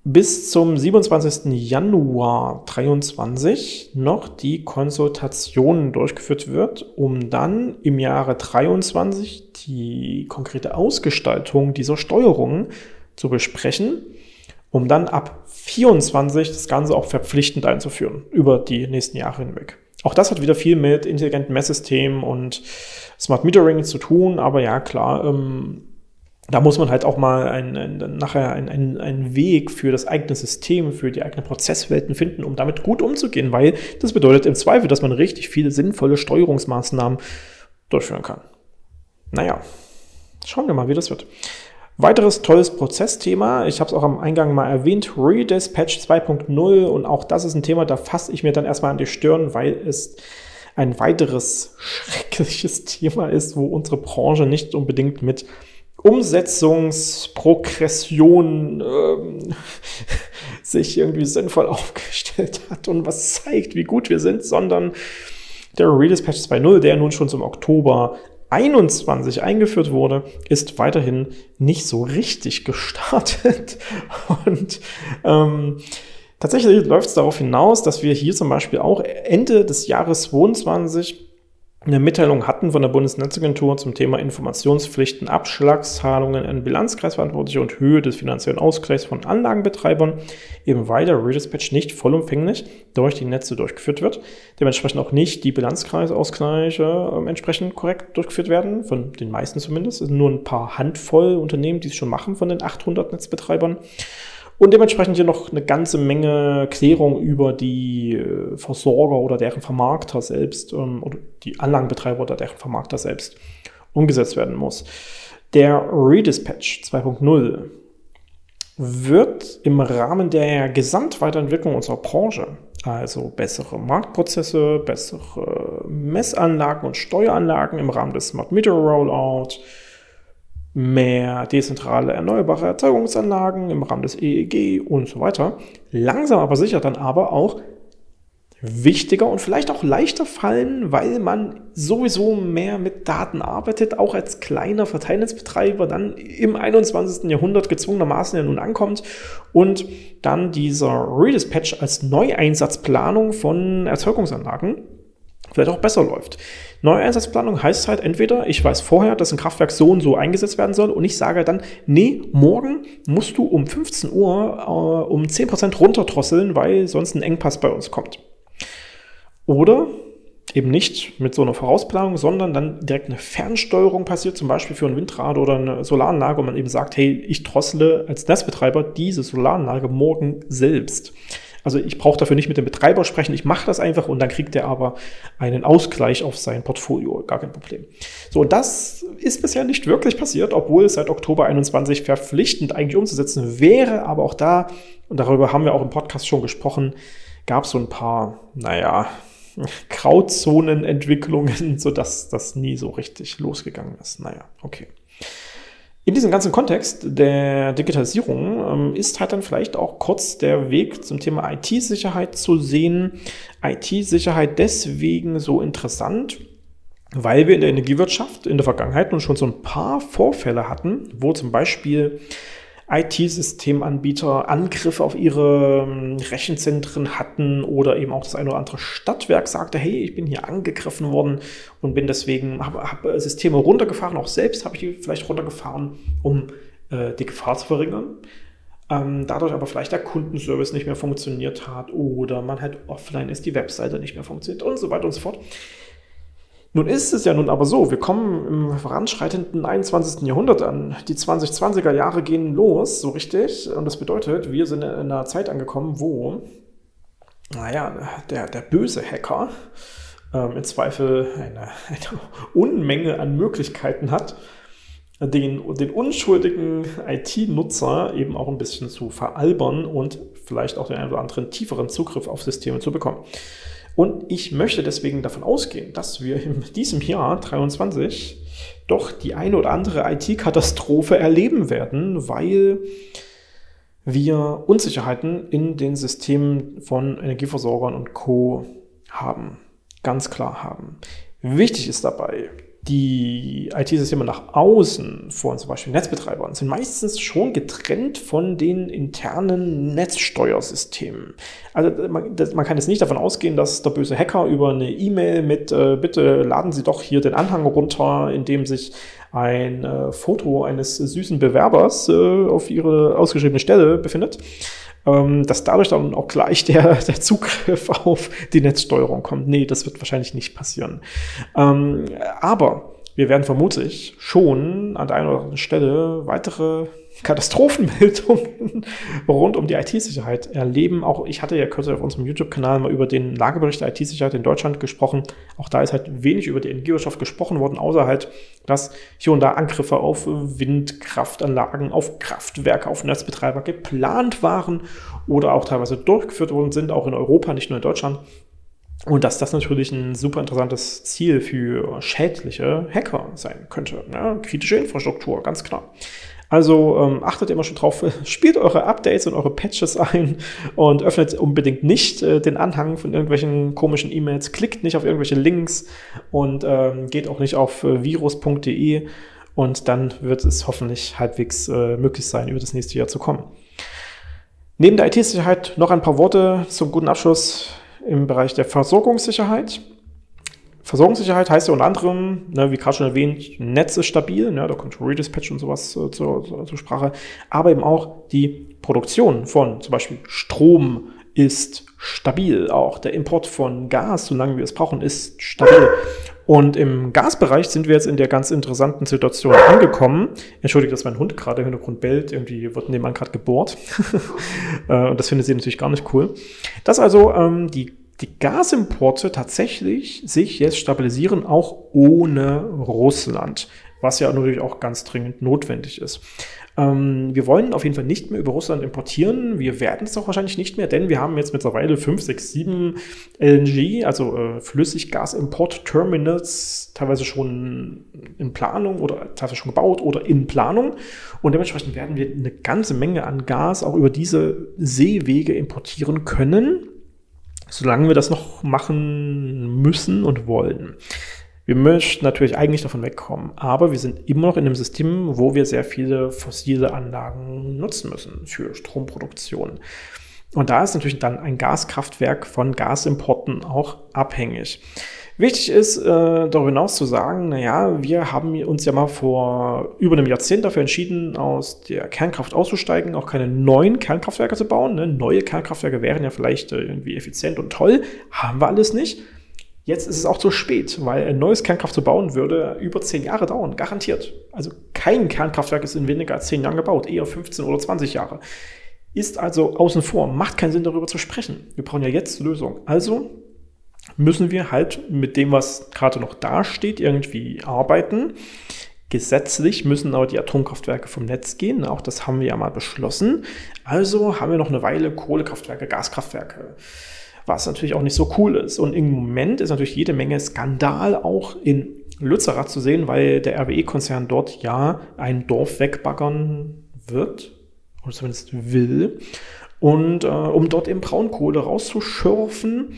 bis zum 27. Januar 2023 noch die Konsultation durchgeführt wird, um dann im Jahre 23 die konkrete Ausgestaltung dieser Steuerung zu besprechen, um dann ab 24 das Ganze auch verpflichtend einzuführen über die nächsten Jahre hinweg. Auch das hat wieder viel mit intelligenten Messsystemen und Smart Metering zu tun, aber ja, klar, ähm, da muss man halt auch mal ein, ein, nachher einen ein Weg für das eigene System, für die eigenen Prozesswelten finden, um damit gut umzugehen, weil das bedeutet im Zweifel, dass man richtig viele sinnvolle Steuerungsmaßnahmen durchführen kann. Naja, schauen wir mal, wie das wird. Weiteres tolles Prozessthema, ich habe es auch am Eingang mal erwähnt, Redispatch 2.0 und auch das ist ein Thema, da fasse ich mir dann erstmal an die Stirn, weil es ein weiteres (laughs) schreckliches Thema ist, wo unsere Branche nicht unbedingt mit Umsetzungsprogression ähm, (laughs) sich irgendwie sinnvoll (laughs) aufgestellt hat und was zeigt, wie gut wir sind, sondern der Redispatch 2.0, der nun schon zum Oktober 21 eingeführt wurde, ist weiterhin nicht so richtig (laughs) gestartet. Und ähm, tatsächlich läuft es darauf hinaus, dass wir hier zum Beispiel auch Ende des Jahres 22 eine Mitteilung hatten von der Bundesnetzagentur zum Thema Informationspflichten, Abschlagszahlungen an Bilanzkreisverantwortliche und Höhe des finanziellen Ausgleichs von Anlagenbetreibern, eben weil der Redispatch nicht vollumfänglich durch die Netze durchgeführt wird, dementsprechend auch nicht die Bilanzkreisausgleiche äh, entsprechend korrekt durchgeführt werden, von den meisten zumindest. Es sind nur ein paar Handvoll Unternehmen, die es schon machen von den 800 Netzbetreibern. Und dementsprechend hier noch eine ganze Menge Klärung über die äh, Versorger oder deren Vermarkter selbst ähm, oder die Anlagenbetreiber oder deren Vermarkter selbst umgesetzt werden muss. Der Redispatch 2.0 wird im Rahmen der Gesamtweiterentwicklung unserer Branche, also bessere Marktprozesse, bessere Messanlagen und Steueranlagen im Rahmen des Smart Meter Rollout, mehr dezentrale erneuerbare Erzeugungsanlagen im Rahmen des EEG und so weiter. Langsam aber sicher dann aber auch wichtiger und vielleicht auch leichter fallen, weil man sowieso mehr mit Daten arbeitet, auch als kleiner Verteilnetzbetreiber dann im 21. Jahrhundert gezwungenermaßen ja nun ankommt und dann dieser Redispatch als Neueinsatzplanung von Erzeugungsanlagen vielleicht auch besser läuft. Neue Einsatzplanung heißt halt entweder, ich weiß vorher, dass ein Kraftwerk so und so eingesetzt werden soll und ich sage dann, nee, morgen musst du um 15 Uhr äh, um 10% runterdrosseln, weil sonst ein Engpass bei uns kommt. Oder eben nicht mit so einer Vorausplanung, sondern dann direkt eine Fernsteuerung passiert, zum Beispiel für ein Windrad oder eine Solaranlage, wo man eben sagt, hey, ich drossele als Netzbetreiber diese Solaranlage morgen selbst. Also ich brauche dafür nicht mit dem Betreiber sprechen, ich mache das einfach und dann kriegt er aber einen Ausgleich auf sein Portfolio, gar kein Problem. So, und das ist bisher nicht wirklich passiert, obwohl es seit Oktober 21 verpflichtend eigentlich umzusetzen wäre, aber auch da, und darüber haben wir auch im Podcast schon gesprochen, gab es so ein paar, naja, (laughs) Grauzonenentwicklungen, (laughs) sodass das nie so richtig losgegangen ist. Naja, okay. In diesem ganzen Kontext der Digitalisierung ähm, ist halt dann vielleicht auch kurz der Weg zum Thema IT-Sicherheit zu sehen. IT-Sicherheit deswegen so interessant, weil wir in der Energiewirtschaft in der Vergangenheit nun schon so ein paar Vorfälle hatten, wo zum Beispiel IT-Systemanbieter Angriffe auf ihre ähm, Rechenzentren hatten oder eben auch das eine oder andere Stadtwerk sagte, hey, ich bin hier angegriffen worden und bin deswegen, habe hab Systeme runtergefahren, auch selbst habe ich die vielleicht runtergefahren, um äh, die Gefahr zu verringern. Ähm, dadurch aber vielleicht der Kundenservice nicht mehr funktioniert hat oder man halt offline ist, die Webseite nicht mehr funktioniert und so weiter und so fort. Nun ist es ja nun aber so, wir kommen im voranschreitenden 21. Jahrhundert an. Die 2020er Jahre gehen los, so richtig. Und das bedeutet, wir sind in einer Zeit angekommen, wo, naja, der, der böse Hacker ähm, im Zweifel eine, eine Unmenge an Möglichkeiten hat, den, den unschuldigen IT-Nutzer eben auch ein bisschen zu veralbern und vielleicht auch den einen oder anderen tieferen Zugriff auf Systeme zu bekommen. Und ich möchte deswegen davon ausgehen, dass wir in (laughs) diesem Jahr 23 doch die eine oder andere IT-Katastrophe erleben werden, weil wir Unsicherheiten in den Systemen von Energieversorgern und Co. haben. Ganz klar haben. Wichtig ist dabei, die IT-Systeme nach außen von zum Beispiel Netzbetreibern sind meistens schon getrennt von den internen Netzsteuersystemen. Also man, das, man kann jetzt nicht davon ausgehen, dass der böse Hacker über eine E-Mail mit äh, bitte laden Sie doch hier den Anhang runter, in dem sich ein äh, Foto eines süßen Bewerbers äh, auf Ihre ausgeschriebene Stelle befindet, ähm, dass dadurch dann auch gleich der, (laughs) der Zugriff auf die Netzsteuerung kommt. Nee, das wird wahrscheinlich nicht passieren. Ähm, aber wir werden vermutlich schon an der einen oder anderen Stelle weitere Katastrophenmeldungen (laughs) rund um die IT-Sicherheit erleben. Auch ich hatte ja kürzlich auf unserem YouTube-Kanal mal über den Lagebericht der IT-Sicherheit in Deutschland gesprochen. Auch da ist halt wenig über die Energiewirtschaft gesprochen worden, außer halt, dass hier und da Angriffe auf Windkraftanlagen, auf Kraftwerke, auf Netzbetreiber geplant waren oder auch teilweise durchgeführt worden sind, auch in Europa, nicht nur in Deutschland. Und dass das natürlich ein super interessantes Ziel für schädliche Hacker sein könnte. Ne? Kritische Infrastruktur, ganz klar. Also ähm, achtet immer schon drauf, (laughs) spielt eure Updates und eure Patches ein und öffnet unbedingt nicht äh, den Anhang von irgendwelchen komischen E-Mails, klickt nicht auf irgendwelche Links und ähm, geht auch nicht auf äh, virus.de und dann wird es hoffentlich halbwegs äh, möglich sein, über das nächste Jahr zu kommen. Neben der IT-Sicherheit noch ein paar Worte zum guten Abschluss im Bereich der Versorgungssicherheit. Versorgungssicherheit heißt ja unter anderem, ne, wie gerade schon erwähnt, Netz ist stabil, ne, da kommt Redispatch und sowas äh, zur, zur, zur, Sprache, aber eben auch die Produktion von zum Beispiel Strom ist stabil. Auch der Import von Gas, solange wir es brauchen, ist stabil. Und im Gasbereich sind wir jetzt in der ganz interessanten Situation angekommen. Entschuldigt, dass mein Hund gerade im Hintergrund bellt. Irgendwie wird nebenan gerade gebohrt. (laughs) Äh, und das findet sie natürlich gar nicht cool. Dass also ähm, die die Gasimporte tatsächlich sich jetzt stabilisieren, auch ohne Russland, was ja natürlich auch ganz dringend notwendig ist. Ähm, wir wollen auf jeden Fall nicht mehr über Russland importieren. Wir werden es auch wahrscheinlich nicht mehr, denn wir haben jetzt mittlerweile 5, 6, 7 LNG, also äh, Flüssiggasimport-Terminals, teilweise schon in Planung oder teilweise schon gebaut oder in Planung. Und dementsprechend werden wir eine ganze Menge an Gas auch über diese Seewege importieren können solange wir das noch machen müssen und wollen. Wir möchten natürlich eigentlich davon wegkommen, aber wir sind immer noch in einem System, wo wir sehr viele fossile Anlagen nutzen müssen für Stromproduktion. Und da ist natürlich dann ein Gaskraftwerk von Gasimporten auch abhängig. Wichtig ist äh, darüber hinaus zu sagen, naja, wir haben uns ja mal vor über einem Jahrzehnt dafür entschieden, aus der Kernkraft auszusteigen, auch keine neuen Kernkraftwerke zu bauen. Ne? Neue Kernkraftwerke wären ja vielleicht äh, irgendwie effizient und toll, haben wir alles nicht. Jetzt ist es auch zu spät, weil ein neues Kernkraft zu bauen würde über zehn Jahre dauern, garantiert. Also kein Kernkraftwerk ist in weniger als zehn Jahren gebaut, eher 15 oder 20 Jahre. Ist also außen vor, macht keinen Sinn darüber zu sprechen. Wir brauchen ja jetzt Lösungen. Also müssen wir halt mit dem, was gerade noch dasteht, irgendwie arbeiten. Gesetzlich müssen aber die Atomkraftwerke vom Netz gehen. Auch das haben wir ja mal beschlossen. Also haben wir noch eine Weile Kohlekraftwerke, Gaskraftwerke. Was natürlich auch nicht so cool ist. Und im Moment ist natürlich jede Menge Skandal auch in Lützerath zu sehen, weil der RWE-Konzern dort ja ein Dorf wegbaggern wird, oder zumindest will, und äh, um dort eben Braunkohle rauszuschürfen.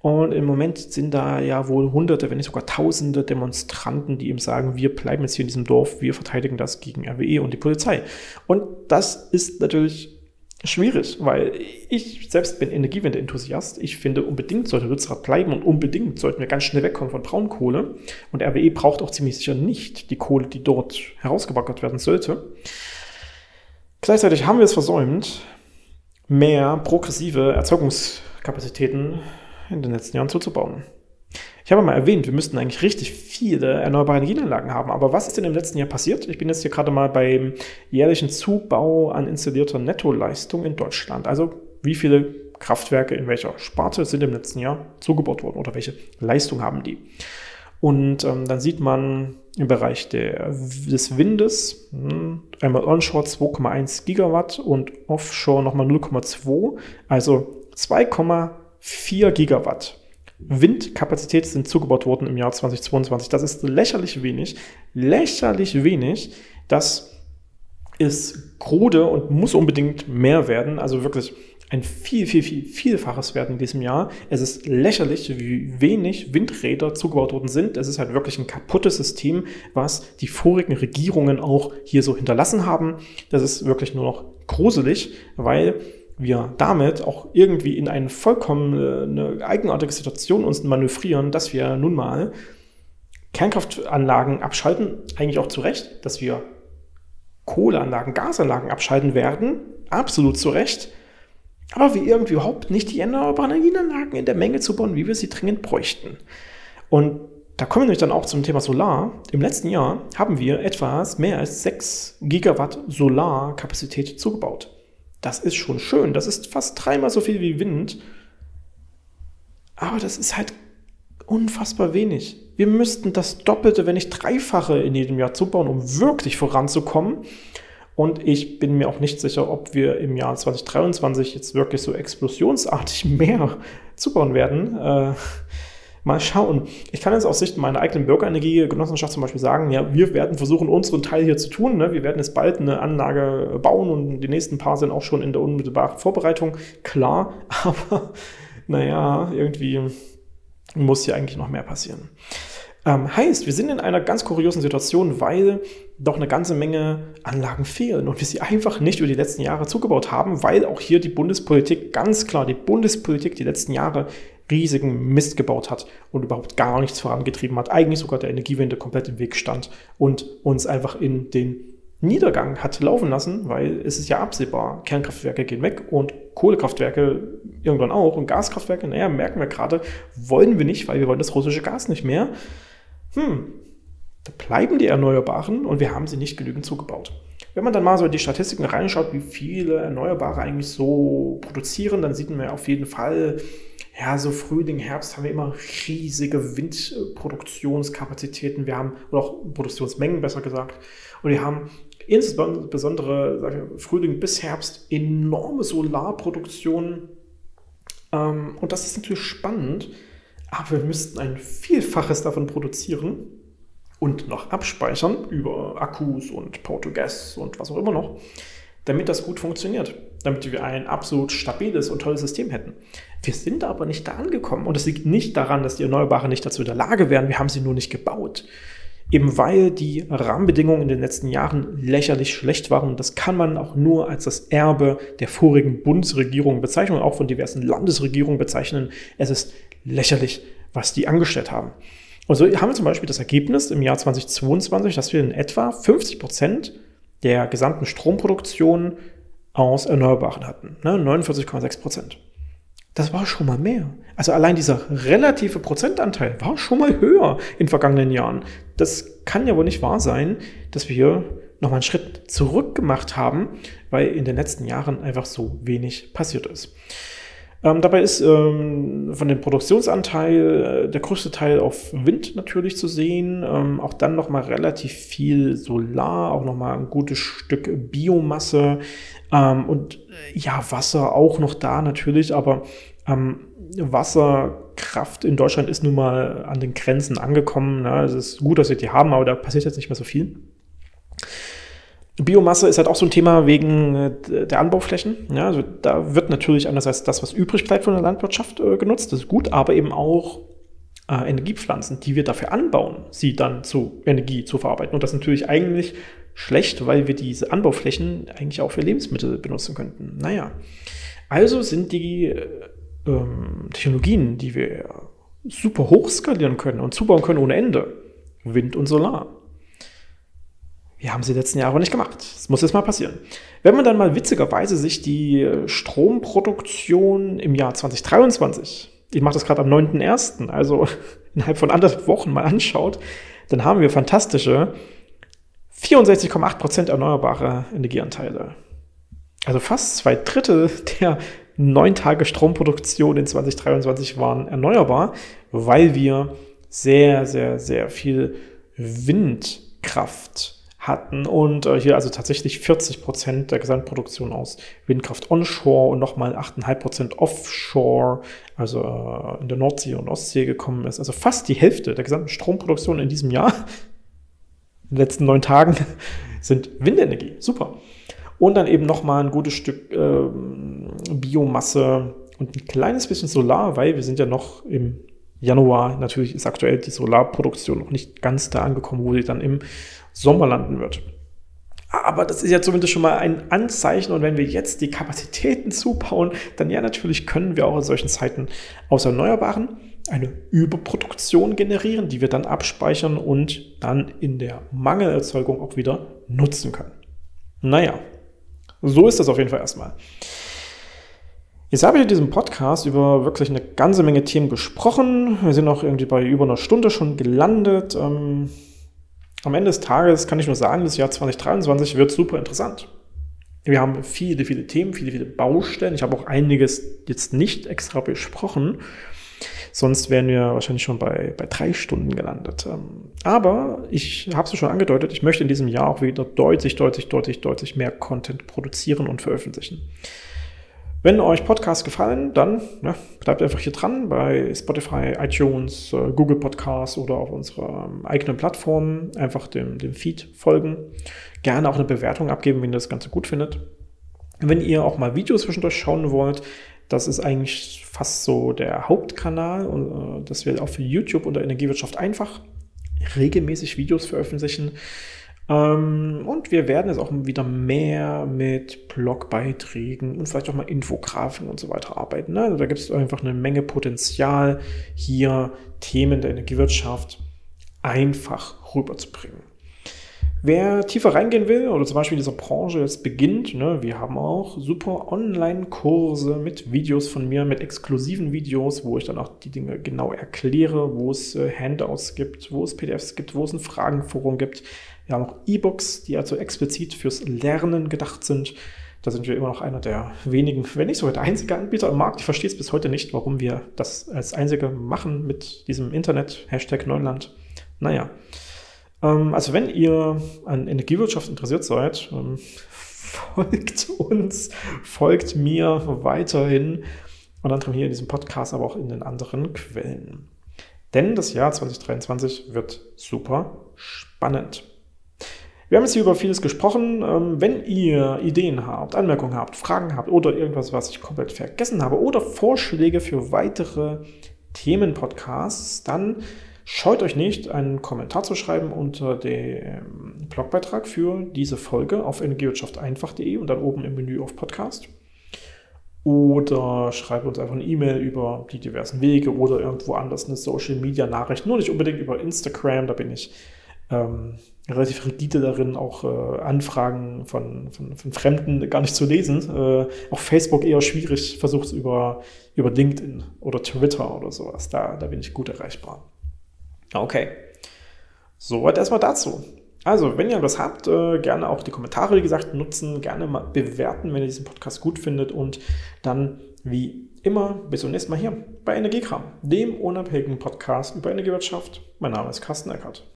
Und im Moment sind da ja wohl Hunderte, wenn nicht sogar Tausende Demonstranten, die ihm sagen, wir bleiben jetzt hier in diesem Dorf, wir verteidigen das gegen RWE und die Polizei. Und das ist natürlich schwierig, weil ich selbst bin Energiewende-Enthusiast. Ich finde, unbedingt sollte Lützerath bleiben und unbedingt sollten wir ganz schnell wegkommen von Braunkohle. Und RWE braucht auch ziemlich sicher nicht die Kohle, die dort herausgebaggert werden sollte. Gleichzeitig haben wir es versäumt, mehr progressive Erzeugungskapazitäten in den letzten Jahren zuzubauen. Ich habe mal erwähnt, wir müssten eigentlich richtig viele erneuerbare Energienanlagen haben. Aber was ist denn im letzten Jahr passiert? Ich bin jetzt hier gerade mal beim jährlichen Zubau an installierter Nettoleistung in Deutschland. Also wie viele Kraftwerke in welcher Sparte sind im letzten Jahr zugebaut worden oder welche Leistung haben die? Und ähm, dann sieht man im Bereich der, des Windes mh, hm, einmal Onshore 2,1 Gigawatt und Offshore nochmal 0,2, also 2,1 4 Gigawatt Windkapazität sind zugebaut worden im Jahr 2022. Das ist lächerlich wenig. Lächerlich wenig. Das ist krude und muss unbedingt mehr werden. Also wirklich ein viel, viel, viel, vielfaches Wert in diesem Jahr. Es ist lächerlich, wie wenig Windräder zugebaut worden sind. Es ist halt wirklich ein kaputtes System, was die vorigen Regierungen auch hier so hinterlassen haben. Das ist wirklich nur noch gruselig, weil wir damit auch irgendwie in eine vollkommen äh, eine eigenartige Situation uns manövrieren, dass wir nun mal Kernkraftanlagen abschalten, eigentlich auch zu Recht, dass wir Kohleanlagen, Gasanlagen abschalten werden, absolut zu Recht, aber wir irgendwie überhaupt nicht die erneuerbaren Energienanlagen in der Menge zu bauen, wie wir sie dringend bräuchten. Und da kommen wir nämlich dann auch zum Thema Solar. Im letzten Jahr haben wir etwas mehr als 6 Gigawatt Solarkapazität zugebaut. Das ist schon schön. Das ist fast dreimal so viel wie Wind. Aber das ist halt unfassbar wenig. Wir müssten das Doppelte, wenn nicht Dreifache in jedem Jahr zubauen, um wirklich voranzukommen. Und ich bin mir auch nicht sicher, ob wir im Jahr 2023 jetzt wirklich so explosionsartig (laughs) mehr zubauen werden. Äh, mal schauen. Ich kann jetzt aus Sicht meiner eigenen Bürgerenergiegenossenschaft zum Beispiel sagen, ja, wir werden versuchen, unseren Teil hier zu tun. Ne? Wir werden jetzt bald eine Anlage bauen und die nächsten paar sind auch schon in der unmittelbaren Vorbereitung. Klar, (laughs) aber naja, irgendwie muss hier eigentlich noch mehr passieren. Ähm, heißt, wir sind in einer ganz kuriosen Situation, weil doch eine ganze Menge Anlagen fehlen und wir sie einfach nicht über die letzten Jahre zugebaut haben, weil auch hier die Bundespolitik, ganz klar, die Bundespolitik die letzten Jahre riesigen Mist gebaut hat und überhaupt gar nichts vorangetrieben hat, eigentlich sogar der Energiewende komplett im Weg stand und uns einfach in den Niedergang hat laufen lassen, weil es ist ja absehbar, Kernkraftwerke gehen weg und Kohlekraftwerke irgendwann auch und Gaskraftwerke, naja, merken wir gerade, wollen wir nicht, weil wir wollen das russische Gas nicht mehr hm, da bleiben die Erneuerbaren und wir haben sie nicht genügend zugebaut. Wenn man dann mal so in die Statistiken reinschaut, wie viele Erneuerbare eigentlich so produzieren, dann sieht man ja auf jeden Fall, ja, so Frühling, Herbst haben wir immer riesige Windproduktionskapazitäten. Wir haben, oder auch Produktionsmengen besser gesagt. Und wir haben insbesondere ich, Frühling bis Herbst enorme Solarproduktionen. Ähm, und das ist natürlich spannend, aber wir müssten ein Vielfaches davon produzieren und noch abspeichern über Akkus und Power-to-Gas und was auch immer noch, damit das gut funktioniert, damit wir ein absolut stabiles und tolles System hätten. Wir sind aber nicht da angekommen und es liegt nicht daran, dass die Erneuerbaren nicht dazu in der Lage wären, wir haben sie nur nicht gebaut. Eben weil die Rahmenbedingungen in den letzten Jahren lächerlich schlecht waren. Und das kann man auch nur als das Erbe der vorigen Bundesregierung bezeichnen und auch von diversen Landesregierungen bezeichnen. Es ist lächerlich, was die angestellt haben. Und so haben wir zum Beispiel das Ergebnis im Jahr 2022, dass wir in etwa 50 Prozent der gesamten Stromproduktion aus Erneuerbaren hatten. Ne? 49,6 Prozent. Das war schon mal mehr. Also allein dieser relative Prozentanteil war schon mal höher in vergangenen Jahren. Das kann ja wohl nicht wahr sein, dass wir hier nochmal einen Schritt zurück gemacht haben, weil in den letzten Jahren einfach so wenig passiert ist. Ähm, dabei ist ähm, von dem Produktionsanteil äh, der größte Teil auf Wind natürlich zu sehen. Ähm, auch dann nochmal relativ viel Solar, auch nochmal ein gutes Stück Biomasse ähm, und äh, ja, Wasser auch noch da natürlich, aber ähm, Wasserkraft in Deutschland ist nun mal an den Grenzen angekommen. Ne? Es ist gut, dass wir die haben, aber da passiert jetzt nicht mehr so viel. Biomasse ist halt auch so ein Thema wegen äh, der Anbauflächen. Ja, also da wird natürlich einerseits das, was übrig bleibt von der Landwirtschaft äh, genutzt, das ist gut, aber eben auch äh, Energiepflanzen, die wir dafür anbauen, sie dann zu Energie zu verarbeiten. Und das natürlich eigentlich schlecht, weil wir diese Anbauflächen eigentlich auch für Lebensmittel benutzen könnten. Naja, also sind die äh, ähm, Technologien, die wir super hoch skalieren können und zubauen können ohne Ende, Wind und Solar. Wir haben sie letzten Jahre nicht gemacht. Das muss jetzt mal passieren. Wenn man dann mal witzigerweise sich die Stromproduktion im Jahr 2023, ich mache das gerade am 9.1., also (laughs) innerhalb von anderthalb Wochen mal anschaut, dann haben wir fantastische 64,8% erneuerbare Energieanteile. Also fast zwei Drittel der neun Tage Stromproduktion in 2023 waren erneuerbar, weil wir sehr, sehr, sehr viel Windkraft hatten und äh, hier also tatsächlich 40 Prozent der Gesamtproduktion aus Windkraft onshore und nochmal 8,5 Prozent offshore, also äh, in der Nordsee und Ostsee gekommen ist. Also fast die Hälfte der gesamten Stromproduktion in diesem Jahr, in den letzten neun Tagen, (laughs) sind Windenergie. Super. Und dann eben nochmal ein gutes Stück äh, Biomasse und ein kleines bisschen Solar, weil wir sind ja noch im Januar. Natürlich ist aktuell die Solarproduktion noch nicht ganz da angekommen, wo sie dann im Sommer landen wird. Aber das ist ja zumindest schon mal ein Anzeichen. Und wenn wir jetzt die Kapazitäten (laughs) zubauen, dann ja, natürlich können wir auch in solchen Zeiten aus Erneuerbaren eine Überproduktion generieren, die wir dann abspeichern und dann in der Mangelerzeugung auch wieder nutzen können. Naja, so ist das auf jeden Fall erstmal. Jetzt habe ich in diesem Podcast über wirklich eine ganze Menge Themen gesprochen. Wir sind auch irgendwie bei über einer Stunde schon gelandet. Ähm, am Ende des Tages kann ich nur sagen, das Jahr 2023 wird super interessant. Wir haben viele, viele Themen, viele, viele Baustellen. Ich habe auch einiges jetzt nicht extra besprochen. Sonst wären wir wahrscheinlich schon bei, bei drei Stunden gelandet. Ähm, aber ich habe es schon angedeutet, ich möchte in diesem Jahr auch wieder deutlich, deutlich, deutlich, deutlich mehr Content produzieren und veröffentlichen. Wenn euch Podcasts gefallen, dann ja, bleibt einfach hier dran bei Spotify, iTunes, äh, Google Podcasts oder auf unserer ähm, eigenen Plattform. Einfach dem, dem Feed folgen. Gerne auch eine Bewertung abgeben, wenn ihr das Ganze gut findet. Wenn ihr auch mal Videos zwischendurch schauen wollt, das ist eigentlich fast so der Hauptkanal und äh, dass wir auch für YouTube und der Energiewirtschaft einfach regelmäßig Videos veröffentlichen. Ähm, und wir werden jetzt auch wieder mehr mit Blogbeiträgen und vielleicht auch mal Infografen und so weiter arbeiten. Ne? Also da gibt es einfach eine Menge Potenzial, hier Themen der Energiewirtschaft einfach rüberzubringen. Wer tiefer reingehen will oder zum Beispiel in dieser Branche jetzt beginnt, ne, wir haben auch super Online-Kurse mit Videos von mir, mit exklusiven Videos, wo ich dann auch die Dinge genau erkläre, wo es äh, Handouts gibt, wo es PDFs gibt, wo es ein Fragenforum gibt. Wir haben auch E-Books, die also explizit fürs Lernen gedacht sind. Da sind wir immer noch einer der wenigen, wenn nicht sogar der einzige Anbieter im Markt. Ich verstehe es bis heute nicht, warum wir das als einzige machen mit diesem Internet, Hashtag Neuland. Naja. Ähm, also wenn ihr an Energiewirtschaft interessiert seid, ähm, (laughs) folgt uns, folgt mir weiterhin, unter anderem hier in diesem Podcast, aber auch in den anderen Quellen. Denn das Jahr 2023 wird super spannend. Wir haben jetzt hier über vieles gesprochen. Ähm, wenn ihr Ideen habt, Anmerkungen habt, Fragen habt oder irgendwas, was ich komplett vergessen habe oder Vorschläge für weitere Themenpodcasts, dann Scheut euch nicht, einen Kommentar zu schreiben unter dem Blogbeitrag für diese Folge auf energiewirtschafteinfach.de und dann oben im Menü auf Podcast. Oder schreibt uns einfach eine E-Mail über die diversen Wege oder irgendwo anders eine Social Media Nachricht. Nur nicht unbedingt über Instagram, da bin ich ähm, relativ rigide darin, auch äh, Anfragen von, von, von, Fremden gar nicht zu lesen. Äh, auch Facebook eher schwierig, versucht es über, über LinkedIn oder Twitter oder sowas. Da, da bin ich gut erreichbar. Okay. Soweit erstmal dazu. Also, wenn ihr was habt, äh, gerne auch die Kommentare, wie gesagt, nutzen, gerne mal bewerten, wenn ihr diesen Podcast gut findet und dann, wie immer, bis zum nächsten Mal hier bei Energiekram, dem unabhängigen Podcast über Energiewirtschaft. Mein Name ist Carsten Eckert.